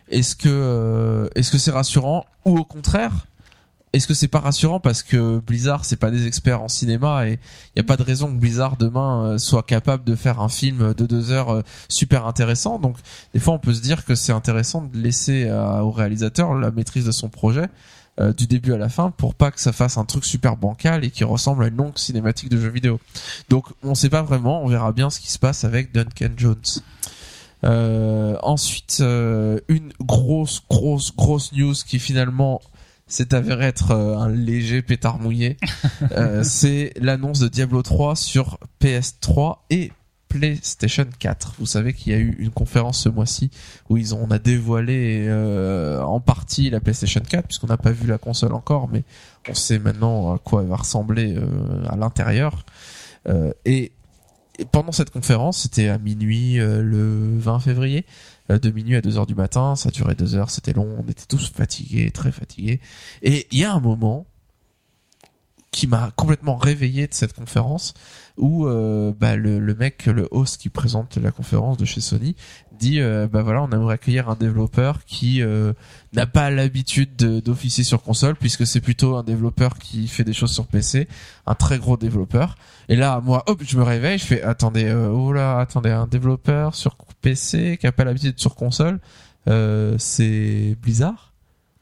Est-ce que euh, est-ce que c'est rassurant ou au contraire est-ce que c'est pas rassurant parce que Blizzard c'est pas des experts en cinéma et il y a pas de raison que Blizzard demain euh, soit capable de faire un film de deux heures euh, super intéressant donc des fois on peut se dire que c'est intéressant de laisser euh, au réalisateur la maîtrise de son projet du début à la fin pour pas que ça fasse un truc super bancal et qui ressemble à une longue cinématique de jeu vidéo. Donc on sait pas vraiment, on verra bien ce qui se passe avec Duncan Jones. Euh, ensuite, une grosse, grosse, grosse news qui finalement s'est avéré être euh, un léger pétard mouillé. Euh, c'est l'annonce de Diablo 3 sur PS3 et PlayStation 4. Vous savez qu'il y a eu une conférence ce mois-ci où ils ont, on a dévoilé euh, en partie la PlayStation 4 puisqu'on n'a pas vu la console encore, mais on sait maintenant à quoi elle va ressembler euh, à l'intérieur. Euh, et, et pendant cette conférence, c'était à minuit le 20 février, de minuit à 2 heures du matin, ça durait 2 heures, c'était long, on était tous fatigués, très fatigués. Et il y a un moment qui m'a complètement réveillé de cette conférence où euh, bah, le, mec, le host qui présente la conférence de chez Sony dit euh, bah voilà on aimerait accueillir un développeur qui euh, n'a pas l'habitude de- d'officier sur console puisque c'est plutôt un développeur qui fait des choses sur PC un très gros développeur et là moi hop je me réveille je fais attendez euh, oh là attendez un développeur sur PC qui a pas l'habitude sur console euh, c'est Blizzard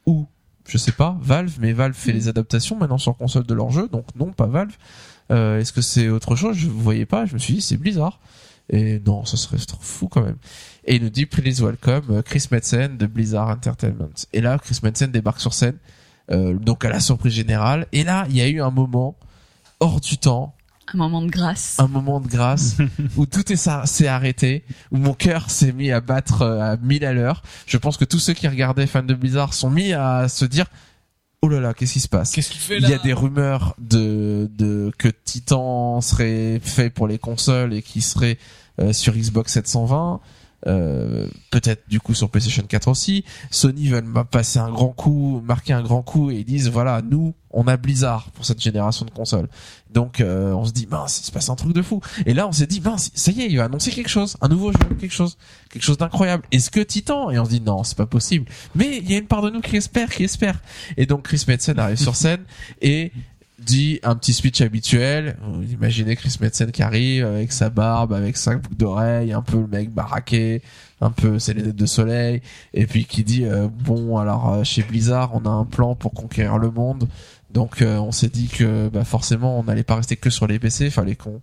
ou je sais pas Valve mais Valve fait les adaptations maintenant sur console de leur jeu donc non pas Valve. Euh, est-ce que c'est autre chose? Je voyais pas je me suis dit c'est Blizzard. Et non ça serait trop fou quand même. Et il nous dit please welcome euh, Chris Metzen de Blizzard Entertainment. Et là, Chris Metzen débarque sur scène, euh, donc à la surprise générale. Et là, il y a eu un moment hors du temps, Un moment de grâce. un moment de grâce où tout s'est arrêté, où mon cœur s'est mis à battre euh, à 1000 à l'heure. Je pense que tous ceux qui regardaient fans de Blizzard sont mis à se dire oh là là, qu'est-ce qui se passe? Qu'est-ce qu'il fait Il là y a des rumeurs de, de que Titan serait fait pour les consoles et qui serait euh, sur Xbox 720. Euh, peut-être du coup sur PlayStation 4 aussi. Sony veulent passer un grand coup, marquer un grand coup et ils disent voilà nous on a Blizzard pour cette génération de consoles. Donc euh, on se dit mince il se passe un truc de fou. Et là on s'est dit mince ça y est il va annoncer quelque chose, un nouveau jeu, quelque chose, quelque chose d'incroyable. Est-ce que Titan? Et on se dit non c'est pas possible. Mais il y a une part de nous qui espère, qui espère. Et donc Chris Metzen arrive sur scène et dit un petit speech habituel. Vous imaginez Chris Metzen qui arrive avec sa barbe, avec cinq boucles d'oreilles, un peu le mec baraqué, un peu ses lunettes de soleil, et puis qui dit euh, bon alors euh, chez Blizzard on a un plan pour conquérir le monde. Donc euh, on s'est dit que bah, forcément on n'allait pas rester que sur les PC, fallait qu'on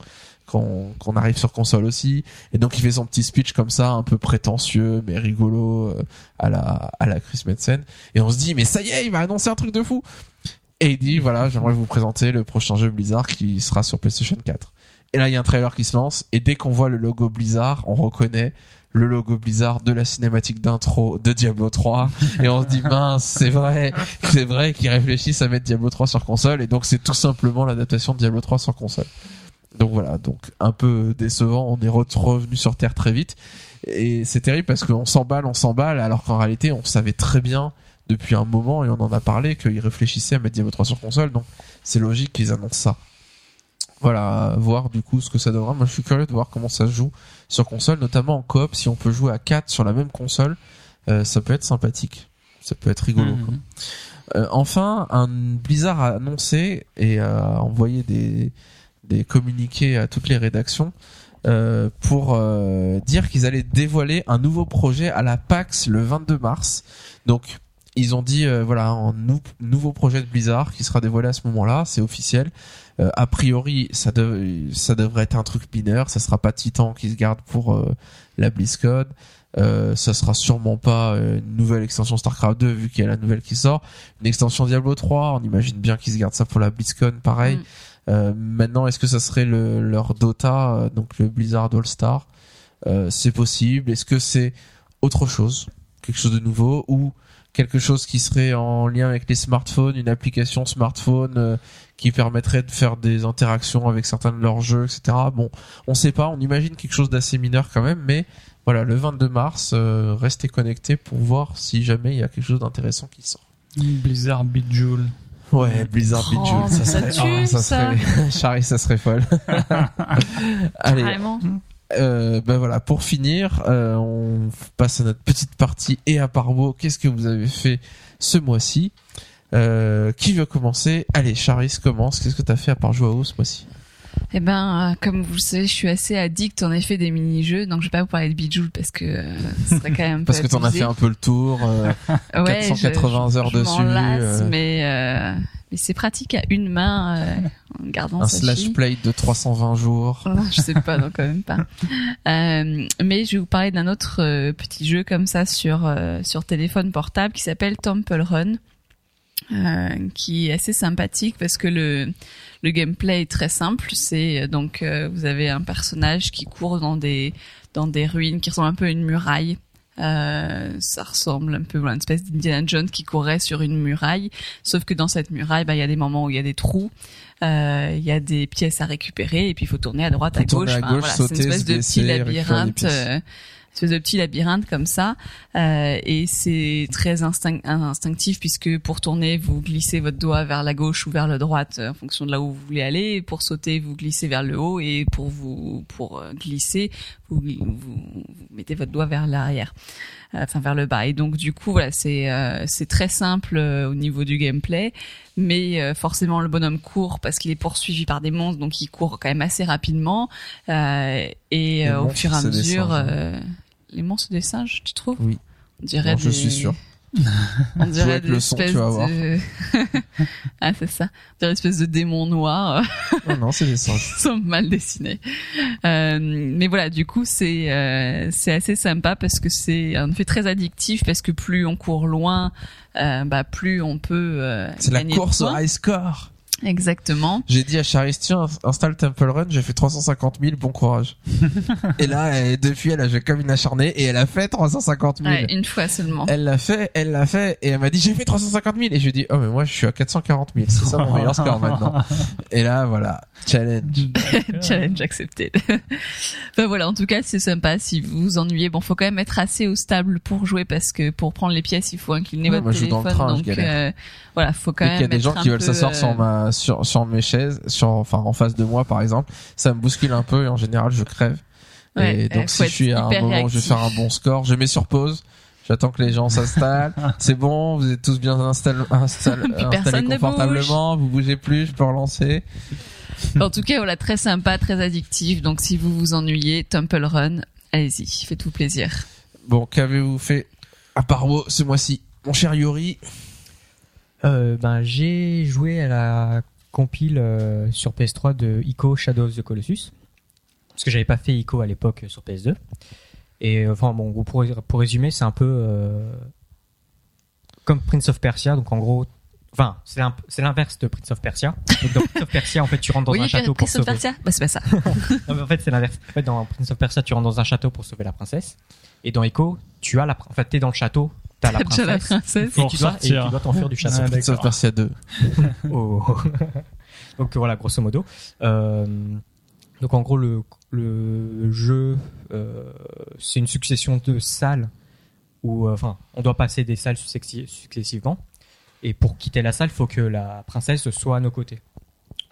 qu'on qu'on arrive sur console aussi. Et donc il fait son petit speech comme ça, un peu prétentieux mais rigolo euh, à la à la Chris Metzen. Et on se dit mais ça y est, il va annoncer un truc de fou. Et il dit voilà, j'aimerais vous présenter le prochain jeu Blizzard qui sera sur PlayStation 4. Et là il y a un trailer qui se lance et dès qu'on voit le logo Blizzard, on reconnaît le logo Blizzard de la cinématique d'intro de Diablo 3 et on se dit mince c'est vrai c'est vrai qu'ils réfléchissent à mettre Diablo 3 sur console et donc c'est tout simplement l'adaptation de Diablo 3 sur console. Donc voilà donc un peu décevant on est re- revenu sur terre très vite. Et c'est terrible parce qu'on s'emballe on s'emballe alors qu'en réalité on savait très bien depuis un moment et on en a parlé qu'ils réfléchissaient à mettre Diablo 3 sur console donc c'est logique qu'ils annoncent ça voilà voir du coup ce que ça donnera moi je suis curieux de voir comment ça se joue sur console notamment en coop si on peut jouer à 4 sur la même console euh, ça peut être sympathique ça peut être rigolo quoi. Mhm. Euh, enfin, un Blizzard a annoncé et a envoyé des, des communiqués à toutes les rédactions euh, pour euh, dire qu'ils allaient dévoiler un nouveau projet à la PAX le 22 mars. Donc, ils ont dit euh, voilà un nou- nouveau projet de Blizzard qui sera dévoilé à ce moment-là, c'est officiel. Euh, a priori, ça, dev- ça devrait être un truc mineur, ça sera pas Titan qui se garde pour euh, la BlizzCon. Euh, ça sera sûrement pas une nouvelle extension StarCraft 2 vu qu'il y a la nouvelle qui sort. Une extension Diablo 3, on imagine bien qu'ils se gardent ça pour la BlizzCon, pareil. Mm. Euh, maintenant, est-ce que ça serait le, leur Dota, donc le Blizzard All Star euh, C'est possible. Est-ce que c'est autre chose, quelque chose de nouveau, ou quelque chose qui serait en lien avec les smartphones, une application smartphone euh, qui permettrait de faire des interactions avec certains de leurs jeux, etc. Bon, on sait pas. On imagine quelque chose d'assez mineur quand même, mais voilà, le 22 mars, euh, restez connectés pour voir si jamais il y a quelque chose d'intéressant qui sort. Blizzard Bejewel. Ouais, Blizzard Oh, Bejeweled, ça ça serait, tue, ça ça. serait, Charlie, ça serait folle. Allez, Carrément. Euh, ben voilà, pour finir, euh, on passe à notre petite partie et à Parbo. Qu'est-ce que vous avez fait ce mois-ci euh, Qui veut commencer? Allez, Charis commence. Qu'est-ce que t'as fait à part jouer à WoW ce mois-ci? Eh ben, euh, comme vous le savez, je suis assez addict en effet des mini-jeux, donc je vais pas vous parler de Bejeweled parce que euh, ce serait quand même Parce que t'en as fait un peu le tour. euh, Ouais, je- 480 heures je dessus, lasse, euh. mais euh, mais c'est pratique à une main euh, en gardant un sa slash fille. play de 320 jours. Non, je sais pas, donc quand même pas. Euh, mais je vais vous parler d'un autre euh, petit jeu comme ça sur euh, sur téléphone portable qui s'appelle Temple Run, euh, qui est assez sympathique parce que le le gameplay est très simple. C'est donc euh, vous avez un personnage qui court dans des dans des ruines qui ressemblent un peu à une muraille. Euh, ça ressemble un peu à une espèce d'Indiana Jones qui courait sur une muraille, sauf que dans cette muraille, bah, il y a des moments où il y a des trous, euh, il y a des pièces à récupérer, et puis il faut tourner à droite, à gauche. à Enfin, gauche, voilà, c'est une espèce de petit labyrinthe, espèce de petit labyrinthe comme ça, euh, et c'est très instinct- instinctif puisque pour tourner, vous glissez votre doigt vers la gauche ou vers la droite euh, en fonction de là où vous voulez aller. Pour sauter, vous glissez vers le haut, et pour vous pour euh, glisser, vous, vous, vous mettez votre doigt vers l'arrière euh, enfin vers le bas et donc du coup voilà c'est euh, c'est très simple au niveau du gameplay mais euh, forcément le bonhomme court parce qu'il est poursuivi par des monstres donc il court quand même assez rapidement euh, et euh, au fur et à mesure hein. les monstres des singes tu trouves? Oui. on dirait Non, je suis sûr. On dirait des le son, tu espèces vas voir. de ah c'est ça on dirait une espèce de démon noir non, non, c'est des singes. sont mal dessinés. Euh, mais voilà, du coup, c'est euh, c'est assez sympa parce que c'est un fait très addictif parce que plus on court loin, euh, bah plus on peut. euh, C'est la course au high score. Exactement. J'ai dit à Charis, tiens, installe Temple Run, j'ai fait 350 000, bon courage. et là, elle- depuis, elle a joué comme une acharnée et elle a fait 350 000. Ouais, une fois seulement. Elle l'a fait, elle l'a fait, et elle m'a dit j'ai fait 350 000 et je lui ai dit oh mais moi je suis à 440 000, c'est ça mon meilleur score maintenant. Et là voilà, challenge. Challenge accepté. enfin voilà, en tout cas c'est sympa. Si vous vous ennuyez, bon, faut quand même être assez au stable pour jouer parce que pour prendre les pièces, il faut incliner Ouais, votre moi, je joue dans téléphone. le train, je donc galère. euh, voilà, faut quand Dès qu'il y même. a des gens qui veulent s'asseoir sur euh, sur sur mes chaises, sur enfin en face de moi par exemple, ça me bouscule un peu et en général je crève. Ouais, et donc euh, si je suis à un moment où je vais faire un bon score, je mets sur pause. J'attends que les gens s'installent. C'est bon, vous êtes tous bien installés, installés, confortablement. Vous bougez plus, je peux relancer. En tout cas, voilà, très sympa, très addictif. Donc si vous vous ennuyez, Temple Run, allez-y, faites-vous plaisir. Bon, qu'avez-vous fait? À part vous ce mois-ci, mon cher Yuri Euh, ben, j'ai joué à la compile euh, sur PS3 de Ico Shadow of the Colossus. Parce que j'avais pas fait Ico à l'époque sur PS2. Et euh, enfin, bon, pour, pour résumer, c'est un peu euh, comme Prince of Persia. Donc en gros, enfin, c'est l'inverse de Prince of Persia. Donc dans Prince of Persia, en fait, tu rentres dans oui, un château pour Prince of sauver. Persia Bah c'est pas ça. Non, mais en fait, c'est l'inverse. En fait, dans Prince of Persia, tu rentres dans un château pour sauver la princesse. Et dans Echo, tu as la, en fait, t'es dans le château, t'as la déjà la princesse. princesse. Et tu, dois, et tu dois t'enfuir du château. Ah, d'accord. Persia 2. Oh. donc voilà, grosso modo. Euh, donc en gros, le, le jeu, euh, c'est une succession de salles où, euh, enfin, on doit passer des salles successi- successivement. Et pour quitter la salle, il faut que la princesse soit à nos côtés.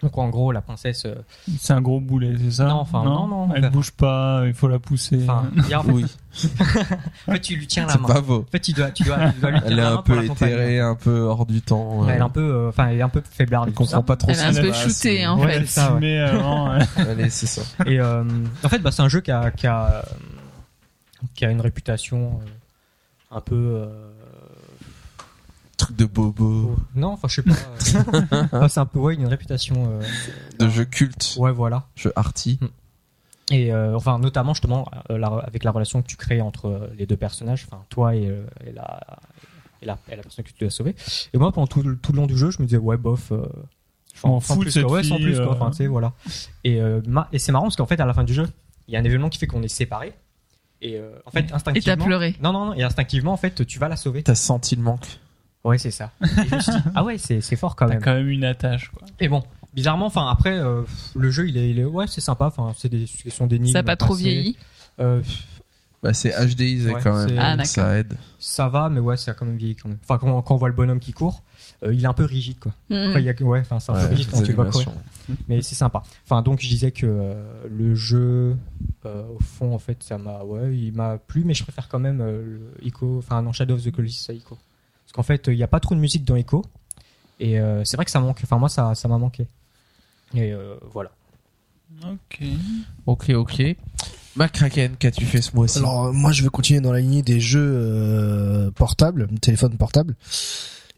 Donc en gros, la princesse, euh, C'est un gros boulet, c'est ça Non, enfin, non, non, Elle bouge pas, il faut la pousser. enfin, il y a- en fait, Oui, en fait, tu lui tiens la c'est main. pas faux. En fait, tu dois, tu dois, tu dois lui Elle est un pour peu l'accompagner. éthérée, un peu hors du temps. Ouais, Elle est un peu, euh, enfin, elle est un peu faiblarde. Elle comprend pas trop Elle ce est un peu shootée, en ouais, fait. elle ça, ouais. Allez, c'est ça. Et euh, en fait, bah, c'est un jeu qui a, qui a, euh, qui a une réputation euh, un peu. euh, Truc de bobo, Non, enfin, je sais pas. euh, enfin, c'est un peu, ouais, une réputation. euh, de jeu culte, Ouais, voilà. jeu arty. Et euh, enfin, notamment justement euh, la- avec la relation que tu crées entre euh, les deux personnages, enfin toi et, euh, et la, et la et la personne que tu dois sauver. Et moi, pendant tout, le- tout le long du jeu, je me disais ouais, bof. Euh, Je m'en sans fous de plus, cette quoi. Ouais, sans fille, plus, quoi. euh. Enfin, tu sais, voilà. Et, euh, ma- et c'est marrant parce qu'en fait, à la fin du jeu, il y a un événement qui fait qu'on est séparés. Et euh, en fait, Et t'as instinctivement. pleuré. Non, non, non. Et instinctivement, en fait, tu vas la sauver. T'as senti le manque. Ouais, c'est ça. Et je me suis dit, ah ouais, c'est c'est fort quand T'as même. quand même une attache, quoi. Et bon, bizarrement, enfin après, euh, le jeu, il est, il est ouais, c'est sympa. Enfin, c'est des questions d'énigmes. Ça a pas trop vieilli. Euh, Bah, c'est HDisé Ouais, quand même, c'est- Ah, d'accord. ça aide. ça va, mais ouais, ça a quand même vieilli quand même. Enfin, quand, quand on voit le bonhomme qui court, euh, il est un peu rigide, quoi. Mhm. Enfin, il y a, ouais, enfin, c'est un Ouais, peu rigide quand les tu le vois courir. animations. Mais c'est sympa. Enfin, donc je disais que euh, le jeu, euh, au fond, en fait, ça m'a, ouais, il m'a plu, mais je préfère quand même euh, le Ico, enfin, non, Shadow of the Colossus à Ico. Qu'en fait, il n'y a pas trop de musique dans Ico. Et euh, c'est vrai que ça manque. Enfin, moi, ça, ça m'a manqué. Et euh, voilà. Ok. Ok, ok. McCracken, qu'as-tu fait ce mois-ci? Alors euh, moi je vais continuer dans la lignée des jeux euh, portables, téléphone portable.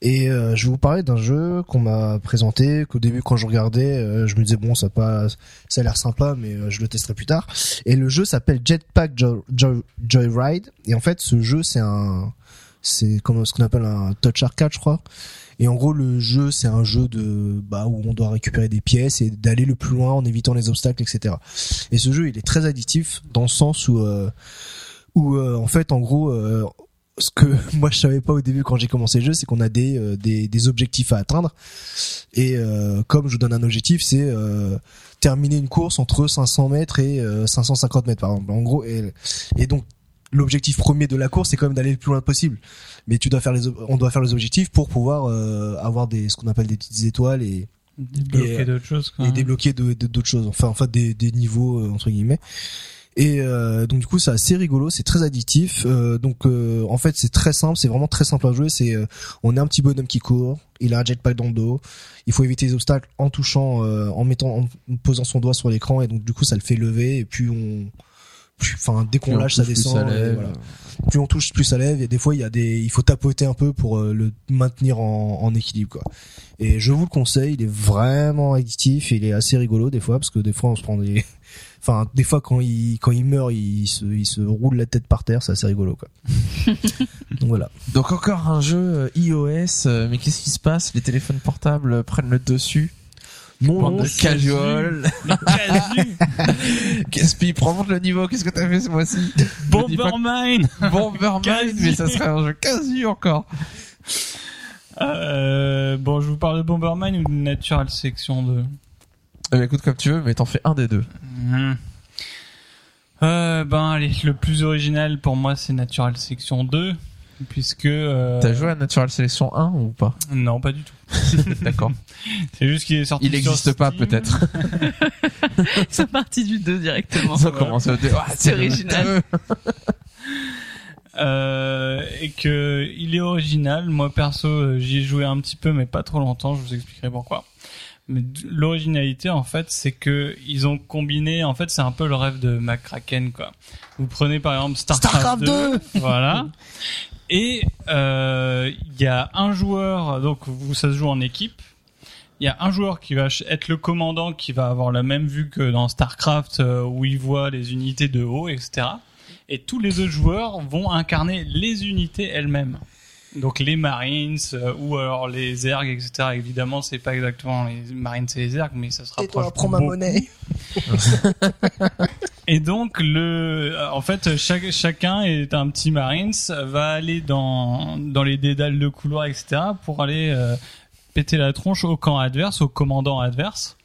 Et euh, je vais vous parler d'un jeu qu'on m'a présenté, qu'au début quand je regardais, euh, je me disais bon ça a pas, ça a l'air sympa, mais euh, je le testerai plus tard. Et le jeu s'appelle Jetpack Jo- Jo- Joyride. Et en fait ce jeu c'est un, c'est comme ce qu'on appelle un touch arcade je crois. Et en gros le jeu c'est un jeu de bah où on doit récupérer des pièces et d'aller le plus loin en évitant les obstacles etc. Et ce jeu il est très addictif dans le sens où euh, où euh, en fait en gros euh, ce que moi je savais pas au début quand j'ai commencé le jeu c'est qu'on a des, euh, des des objectifs à atteindre et euh, comme je vous donne un objectif c'est euh, terminer une course entre 500 mètres et euh, 550 mètres par exemple en gros et, et donc l'objectif premier de la course c'est quand même d'aller le plus loin possible. Mais tu dois faire les on doit faire les objectifs pour pouvoir euh, avoir des ce qu'on appelle des petites étoiles et Débloquer Et, d'autres choses, quoi. et débloquer de- de- d'autres choses. Enfin en fait des, des niveaux euh, entre guillemets. Et euh, donc du coup c'est assez rigolo c'est très addictif. Euh, donc euh, en fait c'est très simple c'est vraiment très simple à jouer. C'est euh, on est un petit bonhomme qui court il a un jetpack dans le dos. Il faut éviter les obstacles en touchant euh, en mettant en posant son doigt sur l'écran et donc du coup ça le fait lever et puis on enfin dès qu'on lâche ça touche, plus descend ça et lève. voilà. Plus on touche plus ça lève. Et des fois il y a des il faut tapoter un peu pour euh, le maintenir en, en équilibre quoi. Et je vous le conseille il est vraiment addictif et il est assez rigolo des fois parce que des fois on se prend des enfin des fois quand il quand il meurt il se il se roule la tête par terre c'est assez rigolo quoi. Donc voilà. Donc encore un jeu euh, iOS, euh, mais qu'est-ce qui se passe? Les téléphones portables prennent le dessus? De c'est- casual. Caspi, remonte le niveau. Qu'est-ce que t'as fait ce mois-ci? Bombermine. Bomberman, Casu. mais ça serait un jeu casu encore. Euh, bon, je vous parle de Bombermine ou de Natural Section 2 Eh ben, écoute comme tu veux, mais t'en fais un des deux. Mhm. Euh, ben allez, le plus original pour moi c'est Natural Section 2 puisque euh, T'as joué à Natural Selection 1 ou pas? Non, pas du tout. D'accord. C'est juste qu'il est sorti Il n'existe pas peut-être. C'est parti du 2 directement. Ça commence dire, ah, C'est le original. deux. Euh, et que il est original. Moi perso, euh, j'y ai joué un petit peu, mais pas trop longtemps. Je vous expliquerai pourquoi. Mais l'originalité, en fait, c'est que ils ont combiné. En fait, c'est un peu le rêve de McCracken, quoi. Vous prenez par exemple Starcraft, Starcraft 2 voilà. Et euh, il y a un joueur, donc ça se joue en équipe. Il y a un joueur qui va être le commandant, qui va avoir la même vue que dans Starcraft, euh, où il voit les unités de haut, etc. Et tous les autres joueurs vont incarner les unités elles-mêmes. Donc les Marines euh, ou alors les Zergs, etc. Évidemment, c'est pas exactement les Marines et les Zergs, mais ça se Et rapproche. toi, prends ma monnaie. Et donc le, en fait, chaque, chacun est un petit Marines, va aller dans dans les dédales de couloirs, etc. pour aller euh, péter la tronche au camp adverse, au commandant adverse.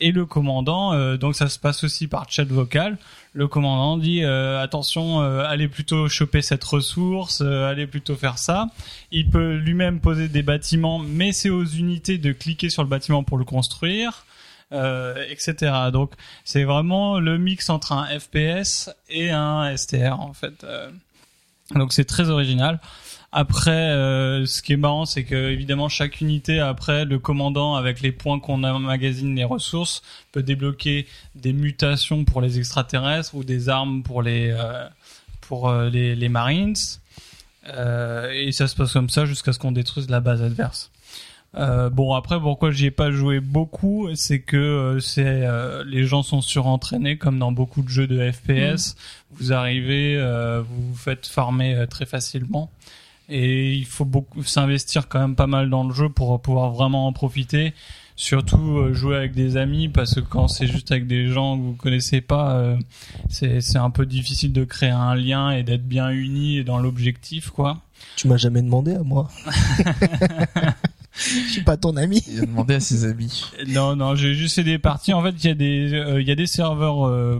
Et le commandant, euh, donc ça se passe aussi par chat vocal. Le commandant dit euh, attention, euh, allez plutôt choper cette ressource, euh, allez plutôt faire ça. Il peut lui-même poser des bâtiments, mais c'est aux unités de cliquer sur le bâtiment pour le construire, euh, etc. Donc c'est vraiment le mix entre un FPS et un STR en fait. Euh, donc c'est très original. Après, euh, ce qui est marrant, c'est que évidemment chaque unité, après le commandant avec les points qu'on emmagasine les ressources, peut débloquer des mutations pour les extraterrestres ou des armes pour les euh, pour euh, les, les Marines. Euh, et ça se passe comme ça jusqu'à ce qu'on détruise la base adverse. Euh, bon après pourquoi j'y ai pas joué beaucoup c'est que euh, c'est euh, les gens sont surentraînés comme dans beaucoup de jeux de FPS vous arrivez euh, vous vous faites farmer euh, très facilement et il faut beaucoup s'investir quand même pas mal dans le jeu pour pouvoir vraiment en profiter surtout euh, jouer avec des amis parce que quand c'est juste avec des gens que vous connaissez pas euh, c'est c'est un peu difficile de créer un lien et d'être bien unis dans l'objectif quoi Tu m'as jamais demandé à moi. Je suis pas ton ami. Il a demandé à ses amis. Non, non, j'ai juste fait des parties. En fait, il y a des, euh, il y a des serveurs euh,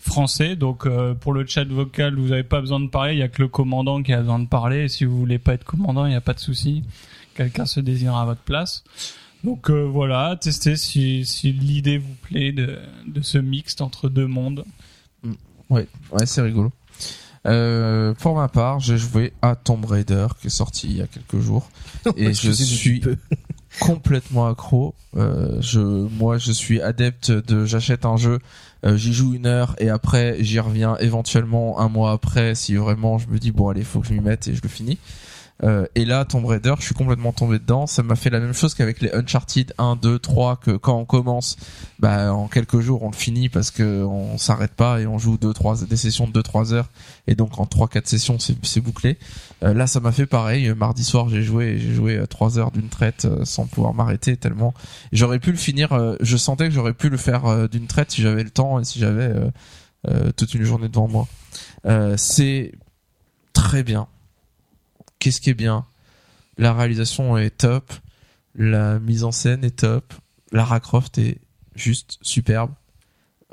français. Donc, euh, pour le chat vocal, vous n'avez pas besoin de parler. Il y a que le commandant qui a besoin de parler. Et si vous voulez pas être commandant, il n'y a pas de souci. Quelqu'un se désigne à votre place. Donc euh, voilà, testez si, si l'idée vous plaît de, de ce mixte entre deux mondes. Ouais, ouais, c'est rigolo. Euh, pour ma part, j'ai joué à Tomb Raider qui est sorti il y a quelques jours et je suis complètement accro. Euh, je, moi, je suis adepte de j'achète un jeu, euh, j'y joue une heure et après j'y reviens éventuellement un mois après si vraiment je me dis bon allez faut que je m'y mette et je le finis. Euh, et là, Tomb Raider, je suis complètement tombé dedans. Ça m'a fait la même chose qu'avec les Uncharted 1, 2, 3, que quand on commence, bah, en quelques jours, on le finit parce que on s'arrête pas et on joue deux, trois, des sessions de 2, 3 heures. Et donc, en 3, 4 sessions, c'est, bouclé. Euh, là, ça m'a fait pareil. Euh, Mardi soir, j'ai joué, j'ai joué à 3 heures d'une traite euh, sans pouvoir m'arrêter tellement. J'aurais pu le finir, euh, je sentais que j'aurais pu le faire euh, d'une traite si j'avais le temps et si j'avais euh, euh, toute une journée devant moi. Euh, c'est très bien. Qu'est-ce qui est bien? La réalisation est top, la mise en scène est top, Lara Croft est juste superbe.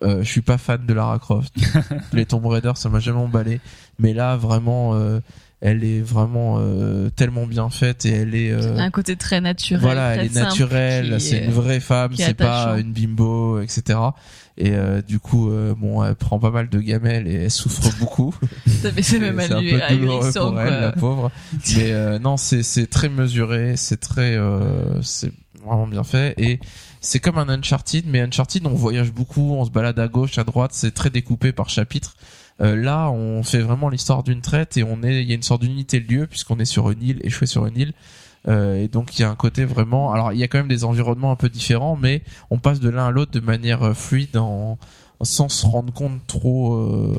Euh, je suis pas fan de Lara Croft. Les Tomb Raider, ça m'a jamais emballé, mais là vraiment, euh, elle est vraiment euh, tellement bien faite et elle est euh, un côté très naturel. voilà, très elle est naturelle, c'est est- une vraie femme, c'est pas une bimbo, etc. Et euh, du coup, euh, bon, elle prend pas mal de gamelles et elle souffre beaucoup. C'est même un ahuri- peu douloureux pour elle, quoi. la pauvre. Mais euh, non, c'est c'est très mesuré, c'est très, euh, c'est vraiment bien fait et c'est comme un Uncharted, mais Uncharted on voyage beaucoup, on se balade à gauche, à droite, c'est très découpé par chapitre. Euh, là, on fait vraiment l'histoire d'une traite et on est, il y a une sorte d'unité de lieu puisqu'on est sur une île, échoué sur une île. Euh, et donc il y a un côté vraiment. Alors il y a quand même des environnements un peu différents, mais on passe de l'un à l'autre de manière euh, fluide en sans se rendre compte trop, euh,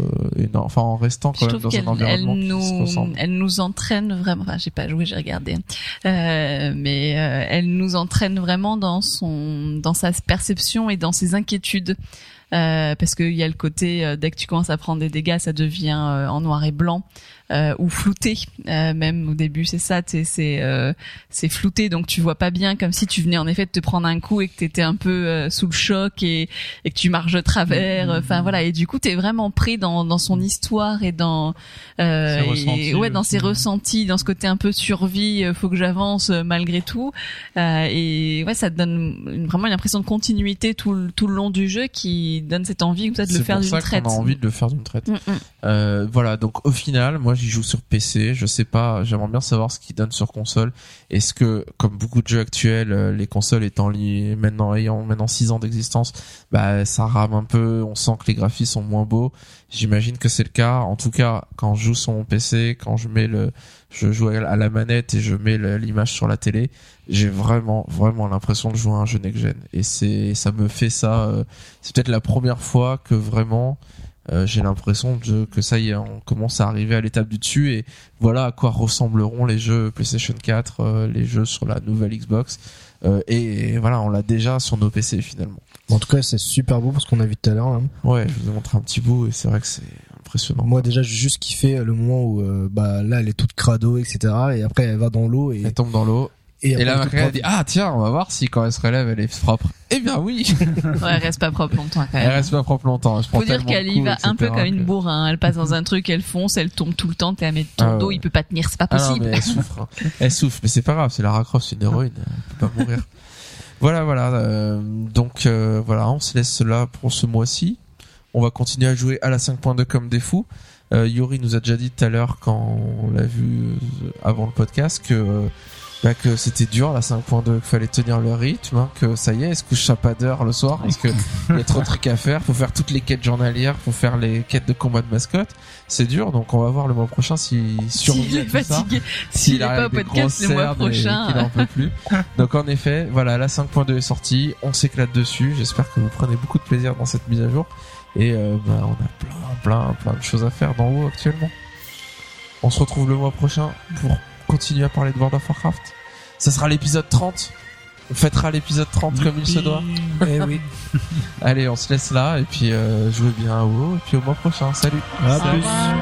enfin en restant Je quand même dans un qu'elle elle environnement qui se nous, ressemble. elle nous entraîne vraiment. Enfin, j'ai pas joué, j'ai regardé, euh, mais euh, elle nous entraîne vraiment dans son, dans sa perception et dans ses inquiétudes. Euh, parce qu'il y a le côté dès que tu commences à prendre des dégâts, ça devient en noir et blanc euh, ou flouté. Euh, même au début, c'est ça, c'est euh, c'est flouté, donc tu vois pas bien, comme si tu venais en effet de te prendre un coup et que t'étais un peu euh, sous le choc et, et que tu marches de travers. Enfin voilà, et du coup t'es vraiment pris dans dans son histoire et dans euh, Ses et- ressentis ouais dans ses ressentis, dans ce côté un peu survie, euh, faut que j'avance euh, malgré tout. Euh, et ouais, ça te donne vraiment une impression de continuité tout le, tout le long du jeu qui donne cette envie comme ça de le faire d'une traite. qu'on a envie de le faire d'une traite. Mm, mm. Euh, voilà, donc au final, moi j'y joue sur PC. Je sais pas, j'aimerais bien savoir ce qu'il donne sur console. Est-ce que, comme beaucoup de jeux actuels, euh, les consoles étant liées maintenant ayant maintenant 6 ans d'existence, bah ça rame un peu. On sent que les graphismes sont moins beaux. J'imagine que c'est le cas. En tout cas, quand je joue sur mon PC, quand je mets le, je joue à la manette et je mets l'image sur la télé, j'ai vraiment vraiment l'impression de jouer à un jeu next gen. Et c'est, ça me fait ça. euh, c'est peut-être la première fois que vraiment euh, j'ai l'impression de, que ça y est, on commence à arriver à l'étape du dessus et voilà à quoi ressembleront les jeux PlayStation 4, euh, les jeux sur la nouvelle Xbox. Euh, et, voilà, on l'a déjà sur nos PC finalement. En tout cas, c'est super beau parce qu'on a vu tout à l'heure. hein. Ouais, je vous ai montré un petit bout et c'est vrai que c'est impressionnant. Moi déjà, j'ai juste kiffé le moment où euh, bah là, elle est toute crado, etc. Et après, elle va dans l'eau et Elle tombe dans l'eau et, et, là elle dit ah tiens on va voir si quand elle se relève elle est propre. Eh bien oui, Ouais, elle reste pas propre longtemps quand elle même. reste pas propre longtemps. Je Faut dire qu'elle y va un peu comme une bourrin. Elle passe dans un truc, elle fonce, elle tombe tout le temps. T'es à mettre ton Ah ouais. dos, il peut pas tenir, c'est pas Ah non, possible. mais elle souffre. hein. Elle souffre, mais c'est pas grave, c'est Lara Croft, c'est une héroïne, elle peut pas mourir. Voilà, voilà. euh, donc euh, voilà, on se laisse là pour ce mois-ci. On va continuer à jouer à la 5.2 comme des fous. Euh, Yuri nous a déjà dit tout à l'heure quand on l'a vu euh, avant le podcast que euh, bah, que c'était dur la 5.2, qu'il fallait tenir le rythme, hein, que ça y est, se couche à pas d'heure le soir? Parce que il y a trop de trucs à faire. Faut faire toutes les quêtes journalières, faut faire les quêtes de combat de mascotte. C'est dur, donc on va voir le mois prochain s'il survit S'il est fatigué, s'il est pas au podcast le mois prochain. qu'il en peut plus. Donc en effet, voilà, la 5.2 est sortie, on s'éclate dessus. J'espère que vous prenez beaucoup de plaisir dans cette mise à jour. Et euh, bah, on a plein, plein, plein de choses à faire dans WoW actuellement. On se retrouve le mois prochain pour continuer à parler de World of Warcraft. Ça sera l'épisode 30. On fêtera l'épisode 30 comme il se doit. Eh oui. Allez, on se laisse là et puis euh, jouez bien à WoW et puis au mois prochain. Salut À Au plus. revoir.